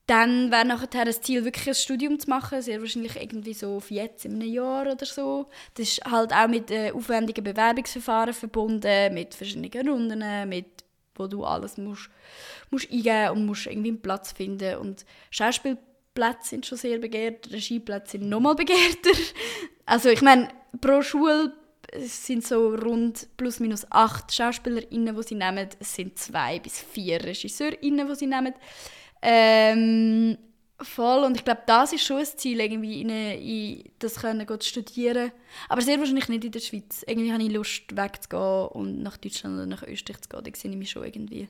dann wäre nachher das Ziel, wirklich ein Studium zu machen, sehr wahrscheinlich irgendwie so auf jetzt, in einem Jahr oder so. Das ist halt auch mit äh, aufwendigen Bewerbungsverfahren verbunden, mit verschiedenen Runden, mit wo du alles musst, musst eingeben und musst irgendwie einen Platz finden. Und Schauspielplätze sind schon sehr begehrt, Regieplätze sind nochmal begehrter. Also ich meine, pro Schule sind so rund plus minus acht SchauspielerInnen, die sie nehmen. Es sind zwei bis vier RegisseurInnen, die sie nehmen. Ähm, voll. Und ich glaube, das ist schon ein Ziel, irgendwie in, in das können zu studieren. Aber sehr wahrscheinlich nicht in der Schweiz. Irgendwie habe ich Lust, wegzugehen und nach Deutschland oder nach Österreich zu gehen. Da sehe ich mich schon irgendwie.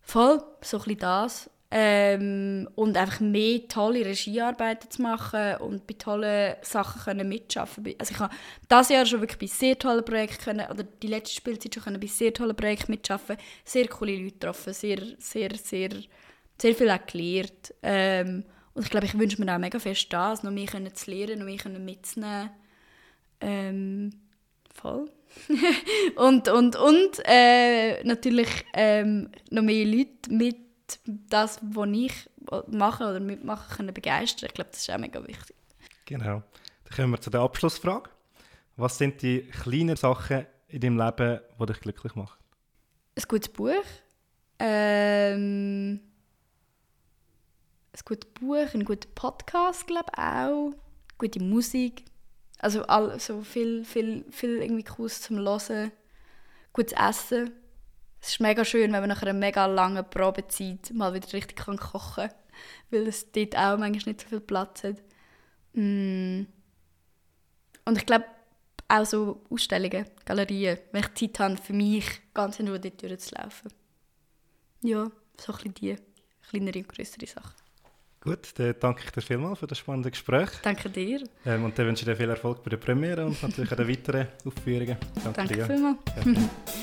Voll, so ein bisschen das. Ähm, und einfach mehr tolle Regiearbeiten zu machen und bei tollen Sachen können. Also ich habe das Jahr schon wirklich bei sehr tollen Projekten können, oder die letzte Spielzeit schon können bei sehr tollen Projekten mitschaffen, sehr coole Leute getroffen, sehr, sehr, sehr sehr viel auch gelernt. Ähm, und ich glaube, ich wünsche mir auch mega fest das, noch mehr können zu lernen, noch mehr können mitzunehmen. Ähm, voll. und und, und äh, natürlich ähm, noch mehr Leute mit das, was ich mache oder mitmache, können begeistern. Ich glaube, das ist auch mega wichtig. Genau. Dann kommen wir zu der Abschlussfrage. Was sind die kleinen Sachen in deinem Leben, die dich glücklich machen? Ein gutes Buch. Ähm, ein gutes Buch, ein guter Podcast, glaube ich auch. Gute Musik. Also all, so viel, viel, viel irgendwie Cooles zum Hören. Gutes Essen. Es ist mega schön, wenn man nach einer mega langen Probezeit mal wieder richtig kann kochen kann. Weil es dort auch manchmal nicht so viel Platz hat. Mm. Und ich glaube, auch so Ausstellungen, Galerien, wenn ich Zeit habe, für mich ganz in Ruhe dort durchzulaufen. Ja, so ein bisschen die kleinere und größere Sachen. Gut, dann danke ich dir vielmals für das spannende Gespräch. Danke dir. Ähm, und dann wünsche ich dir viel Erfolg bei der Premiere und natürlich auch den weiteren Aufführungen. Danke, danke vielmals. Ja.